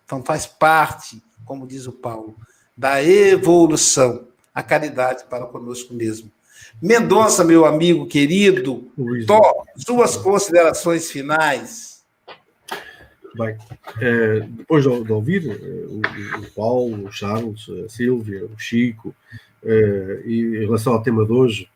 Então faz parte, como diz o Paulo, da evolução, a caridade para conosco mesmo. Mendonça, meu amigo querido, Tó, suas considerações finais. Bem, é, depois de, de ouvir é, o, o, Paulo, o Charles, a Silvia, o Chico, é, e em relação ao tema de hoje,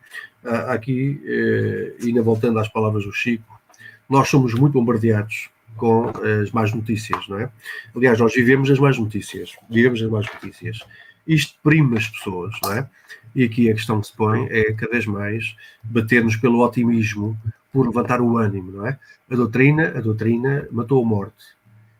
aqui, é, ainda voltando às palavras do Chico, nós somos muito bombardeados com as más notícias, não é? Aliás, nós vivemos as más notícias, vivemos as más notícias. Isto prima as pessoas, não é? E aqui a questão que se põe é cada vez mais bater-nos pelo otimismo, por levantar o ânimo, não é? A doutrina, a doutrina matou a morte.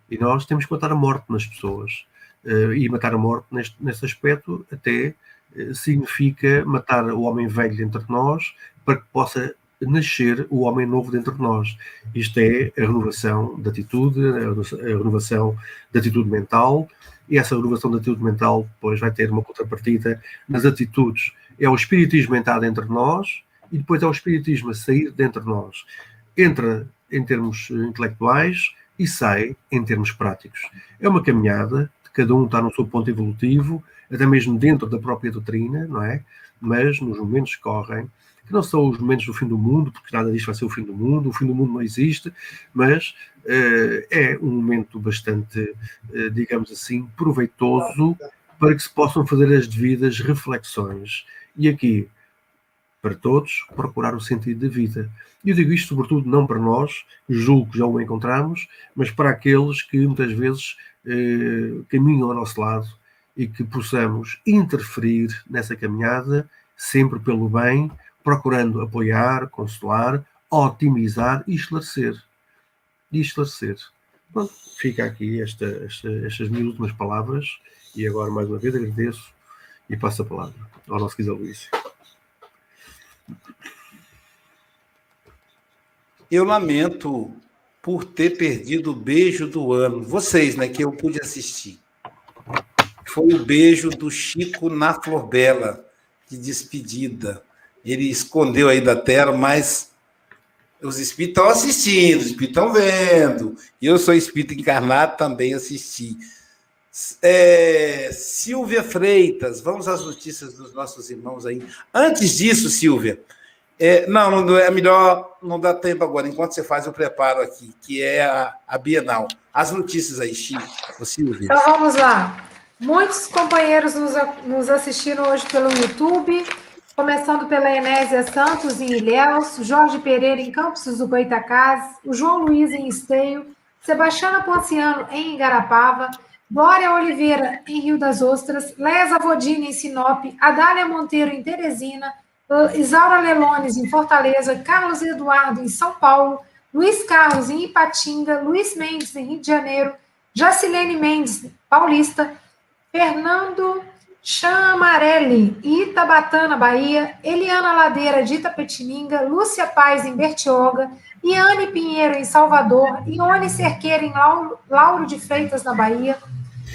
E nós temos que matar a morte nas pessoas. Uh, e matar a morte, neste, nesse aspecto, até uh, significa matar o homem velho entre nós para que possa nascer o homem novo dentro de nós. Isto é a renovação da atitude, a renovação da atitude mental, e essa renovação da atitude mental depois vai ter uma contrapartida nas atitudes. É o espiritismo entrar dentro de nós e depois é o espiritismo a sair dentro de nós. Entra em termos intelectuais e sai em termos práticos. É uma caminhada, cada um está no seu ponto evolutivo, até mesmo dentro da própria doutrina, não é? Mas nos momentos que correm, que não são os momentos do fim do mundo, porque nada disto vai ser o fim do mundo, o fim do mundo não existe, mas uh, é um momento bastante, uh, digamos assim, proveitoso para que se possam fazer as devidas reflexões. E aqui, para todos, procurar o sentido da vida. E eu digo isto, sobretudo, não para nós, julgo que já o encontramos, mas para aqueles que muitas vezes uh, caminham ao nosso lado e que possamos interferir nessa caminhada, sempre pelo bem, procurando apoiar, consolar, otimizar e esclarecer. E esclarecer. Pronto, fica aqui esta, esta, estas minhas últimas palavras e agora mais uma vez agradeço e passo a palavra ao nosso Guisa Luís. Eu lamento por ter perdido o beijo do ano. Vocês, né, que eu pude assistir. Foi o beijo do Chico na Flor Bela, de despedida ele escondeu aí da terra, mas os espíritos estão assistindo, os espíritos estão vendo. Eu sou espírito encarnado, também assisti. É, Silvia Freitas, vamos às notícias dos nossos irmãos aí. Antes disso, Silvia, é, não, não, é melhor não dar tempo agora, enquanto você faz o preparo aqui, que é a, a Bienal. As notícias aí, Chico, Silvia. Então vamos lá. Muitos companheiros nos, nos assistiram hoje pelo YouTube começando pela Enésia Santos em Ilhéus, Jorge Pereira em Campos do Goitacás, o João Luiz em Esteio, Sebastiana Ponciano em Igarapava, Glória Oliveira em Rio das Ostras, Lesa Vodini em Sinop, Adália Monteiro em Teresina, Isaura Lelones em Fortaleza, Carlos Eduardo em São Paulo, Luiz Carlos em Ipatinga, Luiz Mendes em Rio de Janeiro, Jacilene Mendes, Paulista, Fernando Chamarelli, Itabatana, Bahia, Eliana Ladeira, de Itapetininga, Lúcia Paz, em Bertioga, Iane Pinheiro, em Salvador, Ione Cerqueira, em Lauro, de Freitas, na Bahia,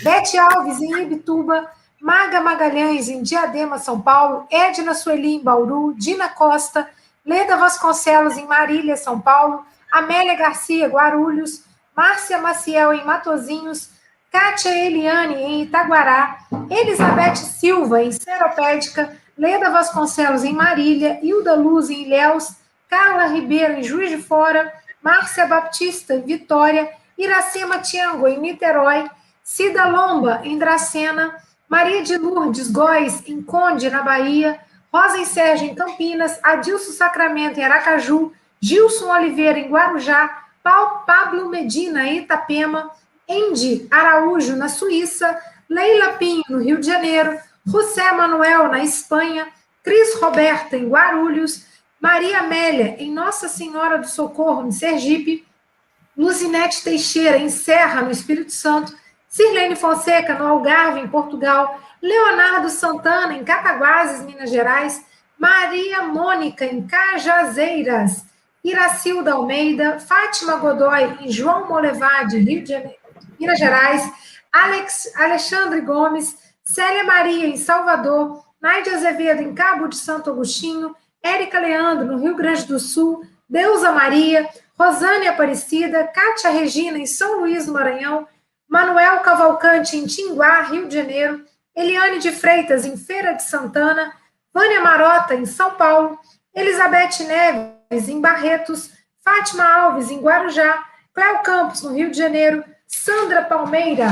Bete Alves, em Ibituba, Maga Magalhães, em Diadema, São Paulo, Edna Sueli, em Bauru, Dina Costa, Leda Vasconcelos, em Marília, São Paulo, Amélia Garcia, Guarulhos, Márcia Maciel, em Matozinhos, Kátia Eliane, em Itaguará, Elizabeth Silva, em Seropédica, Leda Vasconcelos, em Marília, Hilda Luz, em Ilhéus, Carla Ribeiro, em Juiz de Fora, Márcia Baptista, em Vitória, Iracema Tiango, em Niterói, Cida Lomba, em Dracena, Maria de Lourdes Góes, em Conde, na Bahia, Rosa e Sérgio, em Campinas, Adilson Sacramento, em Aracaju, Gilson Oliveira, em Guarujá, Pablo Medina, em Itapema, Andy Araújo, na Suíça, Leila Pinho, no Rio de Janeiro, José Manuel, na Espanha, Cris Roberta, em Guarulhos, Maria Amélia, em Nossa Senhora do Socorro, em Sergipe, Luzinete Teixeira, em Serra, no Espírito Santo, Sirlene Fonseca, no Algarve, em Portugal, Leonardo Santana, em Cataguases, Minas Gerais, Maria Mônica, em Cajazeiras, Iracilda Almeida, Fátima Godoy, em João Molevade, Rio de Janeiro, Minas Gerais, Alex, Alexandre Gomes, Célia Maria, em Salvador, Naide Azevedo, em Cabo de Santo Agostinho, Érica Leandro, no Rio Grande do Sul, Deusa Maria, Rosane Aparecida, Cátia Regina, em São Luís, no Maranhão, Manuel Cavalcante, em Tinguá, Rio de Janeiro, Eliane de Freitas, em Feira de Santana, Vânia Marota, em São Paulo, Elizabeth Neves, em Barretos, Fátima Alves, em Guarujá, Cléo Campos, no Rio de Janeiro, Sandra Palmeira,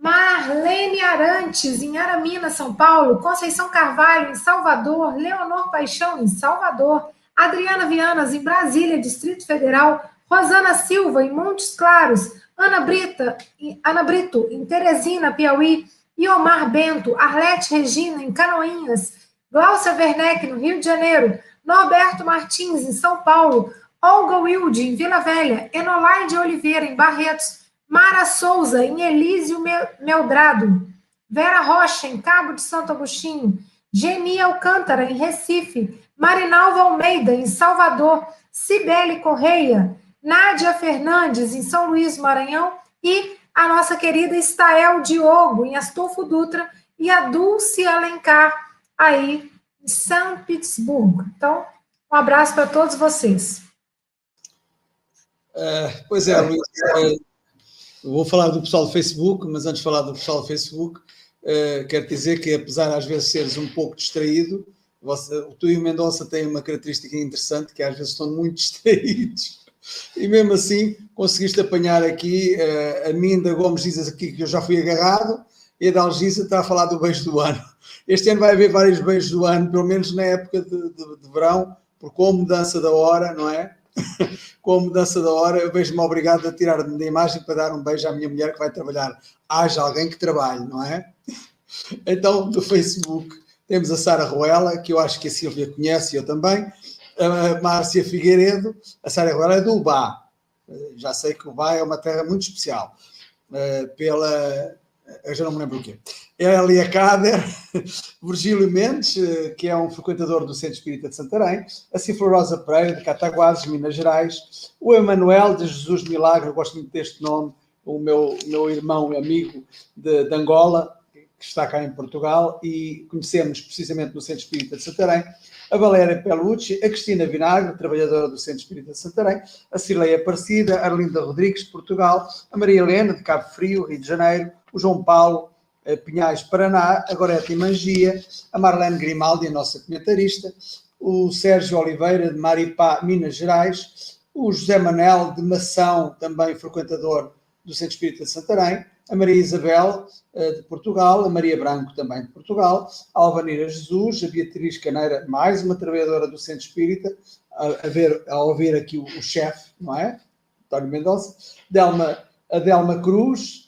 Marlene Arantes, em Aramina, São Paulo, Conceição Carvalho, em Salvador, Leonor Paixão, em Salvador, Adriana Vianas, em Brasília, Distrito Federal, Rosana Silva, em Montes Claros, Ana, Brita, Ana Brito, em Teresina, Piauí, Iomar Bento, Arlete Regina, em Canoinhas, Glaucia Werneck, no Rio de Janeiro, Norberto Martins, em São Paulo, Olga Wilde, em Vila Velha, Enolaide Oliveira, em Barretos, Mara Souza, em Elísio Meldrado. Vera Rocha, em Cabo de Santo Agostinho. Geni Alcântara, em Recife. Marinalva Almeida, em Salvador. Cibele Correia. Nádia Fernandes, em São Luís, Maranhão. E a nossa querida Estael Diogo, em Astolfo Dutra. E a Dulce Alencar, aí em São Petersburgo. Então, um abraço para todos vocês. Uh, pois é, Luís. Uh, vou falar do pessoal do Facebook, mas antes de falar do pessoal do Facebook, uh, quero dizer que, apesar às vezes seres um pouco distraído, você, tu e o Mendonça têm uma característica interessante, que às vezes estão muito *laughs* distraídos. E mesmo assim conseguiste apanhar aqui, uh, a Minda Gomes diz aqui que eu já fui agarrado, e a Dalgisa está a falar do beijo do ano. Este ano vai haver vários beijos do ano, pelo menos na época de, de, de verão, porque com a mudança da hora, não é? *laughs* com a mudança da hora, eu vejo-me obrigado a tirar-me da imagem para dar um beijo à minha mulher que vai trabalhar. Haja alguém que trabalhe, não é? Então, do Facebook, temos a Sara Ruela, que eu acho que a Silvia conhece, eu também, a Márcia Figueiredo, a Sara Ruela é do Ubá. Já sei que o Ubá é uma terra muito especial. Eh, pela. Eu já não me lembro o quê. Elia Cader, *laughs* Virgílio Mendes, eh, que é um frequentador do Centro Espírita de Santarém, a Cifra Rosa Pereira, de Cataguases, Minas Gerais, o Emanuel de Jesus Milagre, eu gosto muito deste nome, o meu, meu irmão e amigo de, de Angola, que está cá em Portugal, e conhecemos precisamente no Centro Espírita de Santarém, a Valéria Pelucci, a Cristina Vinagre, trabalhadora do Centro Espírita de Santarém, a Cileia Aparecida, a Arlinda Rodrigues, de Portugal, a Maria Helena, de Cabo Frio, Rio de Janeiro, o João Paulo, Pinhais, Paraná, a Gorete Mangia, a Marlene Grimaldi, a nossa comentarista, o Sérgio Oliveira, de Maripá, Minas Gerais, o José Manel, de Mação, também frequentador do Centro Espírita de Santarém, a Maria Isabel, eh, de Portugal, a Maria Branco, também de Portugal, a Alvanira Jesus, a Beatriz Caneira, mais uma trabalhadora do Centro Espírita, a, ver, a ouvir aqui o, o chefe, não é? António Mendonça, Delma, a Delma Cruz,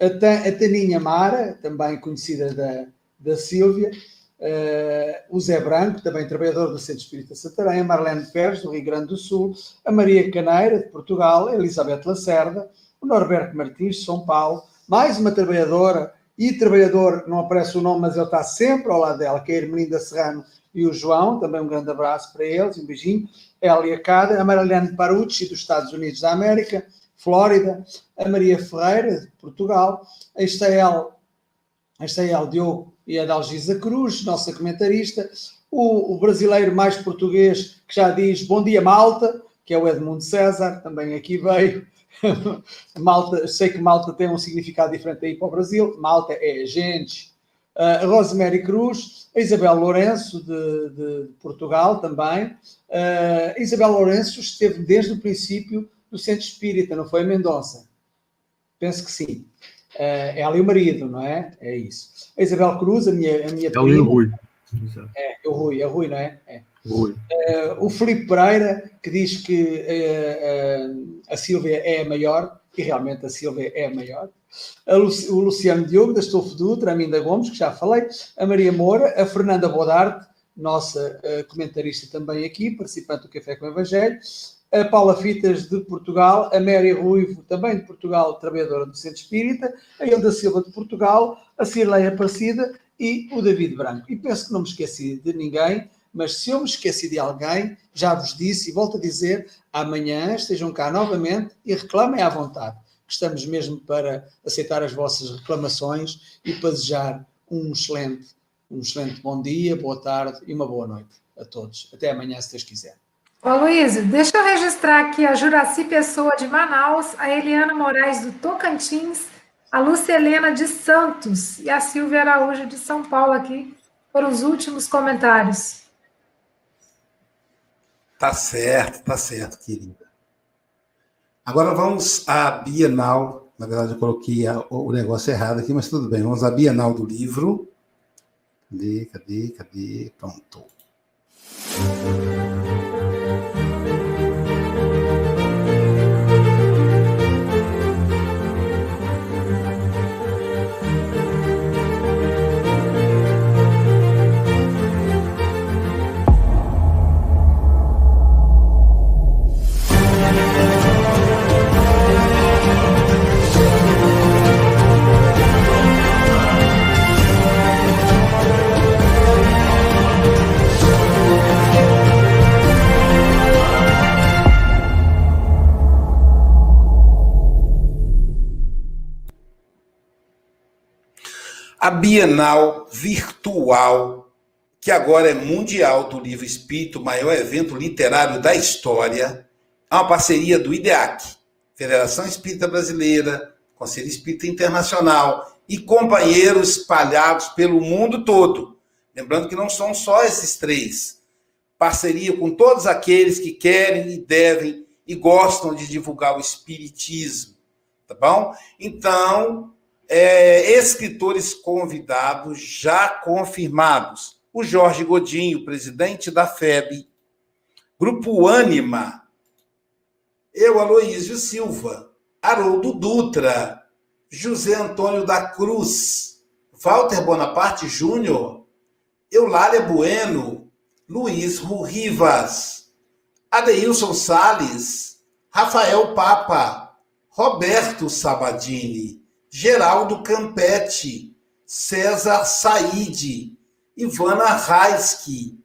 a, a Taninha Mara, também conhecida da, da Sílvia, uh, o Zé Branco, também trabalhador do Centro Espírita Santarém, a Marlene Pérez, do Rio Grande do Sul, a Maria Caneira, de Portugal, a Elizabeth Lacerda, o Norberto Martins, de São Paulo, mais uma trabalhadora e trabalhador, não aparece o nome, mas ele está sempre ao lado dela, que é a Ermelinda Serrano e o João, também um grande abraço para eles, um beijinho. Elia Cada, a Marilene Parucci, dos Estados Unidos da América, Flórida, a Maria Ferreira, de Portugal, a Estael, a Estael Diogo e a Dalgisa Cruz, nossa comentarista, o, o, brasileiro mais português que já diz bom dia Malta, que é o Edmundo César, também aqui veio. *laughs* Malta, sei que Malta tem um significado diferente aí para o Brasil. Malta é gente. A Rosemary Cruz, a Isabel Lourenço, de, de Portugal também. A Isabel Lourenço esteve desde o princípio do Centro Espírita, não foi Mendonça? Penso que sim. Uh, ela e o marido, não é? É isso. A Isabel Cruz, a minha, a minha ela prima. e o Rui. É, o Rui, é o Rui, não é? é. Rui. Uh, o Felipe Pereira, que diz que uh, a Silvia é a maior, e realmente a Silvia é a maior. A Lu o Luciano Diogo, da Estofo Dutra, a Minda Gomes, que já falei, a Maria Moura, a Fernanda Bodarte, nossa comentarista também aqui, participante do Café com o Evangelho, a Paula Fitas de Portugal, a Mary Ruivo, também de Portugal, trabalhadora do Centro Espírita, a Hilda Silva de Portugal, a Cirlei Aparecida e o David Branco. E penso que não me esqueci de ninguém, mas se eu me esqueci de alguém, já vos disse e volto a dizer, amanhã estejam cá novamente e reclamem à vontade. Estamos mesmo para aceitar as vossas reclamações e para desejar um excelente, um excelente bom dia, boa tarde e uma boa noite a todos. Até amanhã, se Deus quiser. Ô Luiz, deixa eu registrar aqui a Juraci Pessoa de Manaus, a Eliana Moraes do Tocantins, a Lúcia Helena de Santos e a Silvia Araújo de São Paulo aqui, foram os últimos comentários. Tá certo, tá certo, querida. Agora vamos à Bienal. Na verdade, eu coloquei o negócio errado aqui, mas tudo bem. Vamos à Bienal do livro. Cadê, cadê, cadê? Pronto. A Bienal Virtual, que agora é mundial do livro Espírito, o maior evento literário da história, é uma parceria do IDEAC, Federação Espírita Brasileira, Conselho Espírita Internacional e companheiros espalhados pelo mundo todo. Lembrando que não são só esses três. Parceria com todos aqueles que querem e devem e gostam de divulgar o Espiritismo. Tá bom? Então, é, escritores convidados já confirmados. O Jorge Godinho, presidente da FEB, Grupo Ânima, eu, Aloísio Silva, Haroldo Dutra, José Antônio da Cruz, Walter Bonaparte Júnior, Eulália Bueno, Luiz Rivas, Adeilson Sales, Rafael Papa, Roberto Sabadini, Geraldo Campetti, César Saide, Ivana Raiski,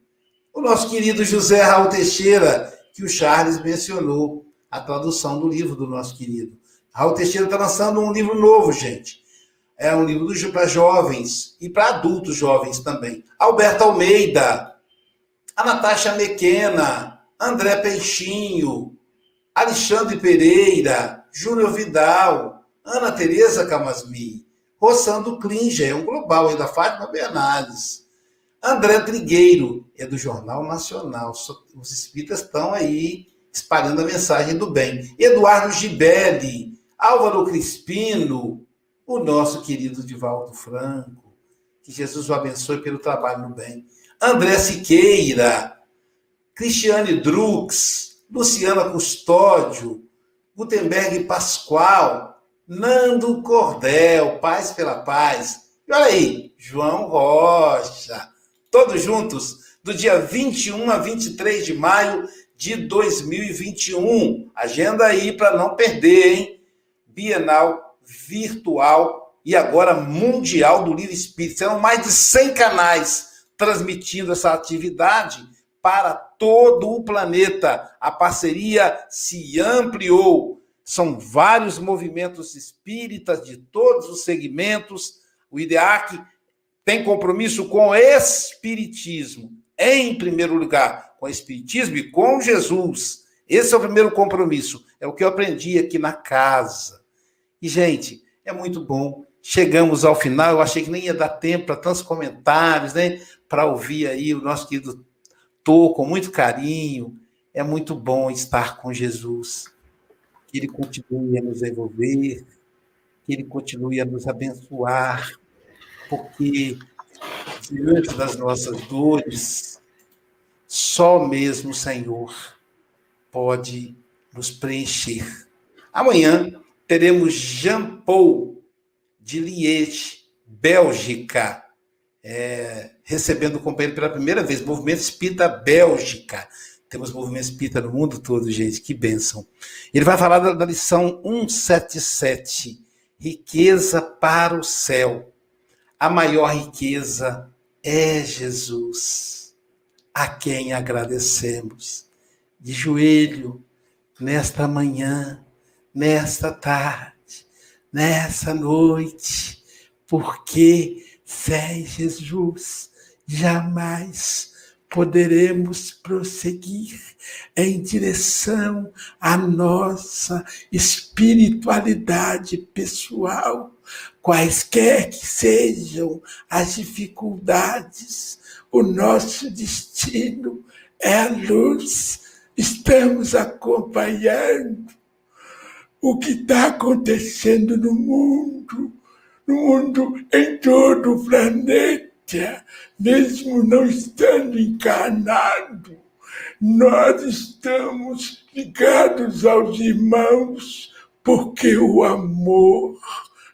o nosso querido José Raul Teixeira, que o Charles mencionou, a tradução do livro do nosso querido. Raul Teixeira está lançando um livro novo, gente. É um livro para jovens e para adultos jovens também. Alberto Almeida, a Natasha Mequena, André Peixinho, Alexandre Pereira, Júnior Vidal, Ana Tereza Camasmi, Roçando Klinger, é um global, é da Fátima Bernardes. André Trigueiro, é do Jornal Nacional. Os espíritas estão aí espalhando a mensagem do bem. Eduardo Gibelli, Álvaro Crispino, o nosso querido Divaldo Franco. Que Jesus o abençoe pelo trabalho no bem. André Siqueira, Cristiane Drux, Luciana Custódio, Gutenberg Pascoal, Nando Cordel, Paz pela Paz. E olha aí, João Rocha. Todos juntos, do dia 21 a 23 de maio de 2021. Agenda aí para não perder, hein? Bienal virtual e agora mundial do Livro Espírito. Serão mais de 100 canais transmitindo essa atividade para todo o planeta. A parceria se ampliou são vários movimentos espíritas de todos os segmentos. O IDEAC tem compromisso com o Espiritismo, em primeiro lugar, com o Espiritismo e com Jesus. Esse é o primeiro compromisso. É o que eu aprendi aqui na casa. E, gente, é muito bom. Chegamos ao final. Eu achei que nem ia dar tempo para tantos comentários, né? Para ouvir aí o nosso querido Tô com muito carinho. É muito bom estar com Jesus que Ele continue a nos envolver, que Ele continue a nos abençoar, porque diante das nossas dores, só mesmo o Senhor pode nos preencher. Amanhã teremos Jean Paul de Liège, Bélgica, é, recebendo o companheiro pela primeira vez, Movimento Espírita Bélgica. Temos movimento espírita no mundo todo, gente, que bênção. Ele vai falar da, da lição 177, riqueza para o céu. A maior riqueza é Jesus, a quem agradecemos. De joelho, nesta manhã, nesta tarde, nessa noite, porque sem Jesus jamais poderemos prosseguir em direção à nossa espiritualidade pessoal, quaisquer que sejam as dificuldades, o nosso destino é a luz. Estamos acompanhando o que está acontecendo no mundo, no mundo em todo o planeta mesmo não estando encarnado, nós estamos ligados aos irmãos, porque o amor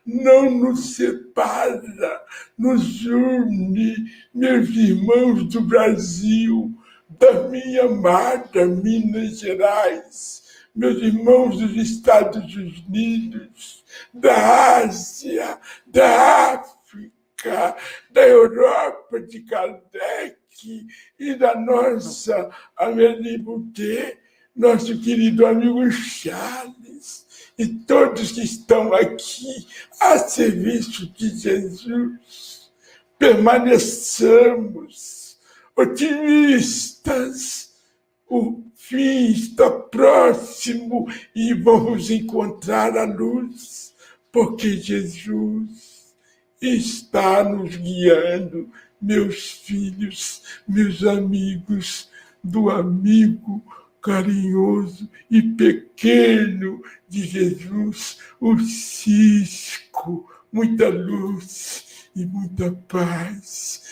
não nos separa, nos une, meus irmãos do Brasil, da minha amada Minas Gerais, meus irmãos dos Estados Unidos, da Ásia, da África da Europa de Kardec e da nossa Amélie Boutet, nosso querido amigo Charles, e todos que estão aqui a serviço de Jesus. permaneçamos otimistas. O fim está próximo e vamos encontrar a luz, porque Jesus está nos guiando, meus filhos, meus amigos, do amigo carinhoso e pequeno de Jesus, o cisco, muita luz e muita paz.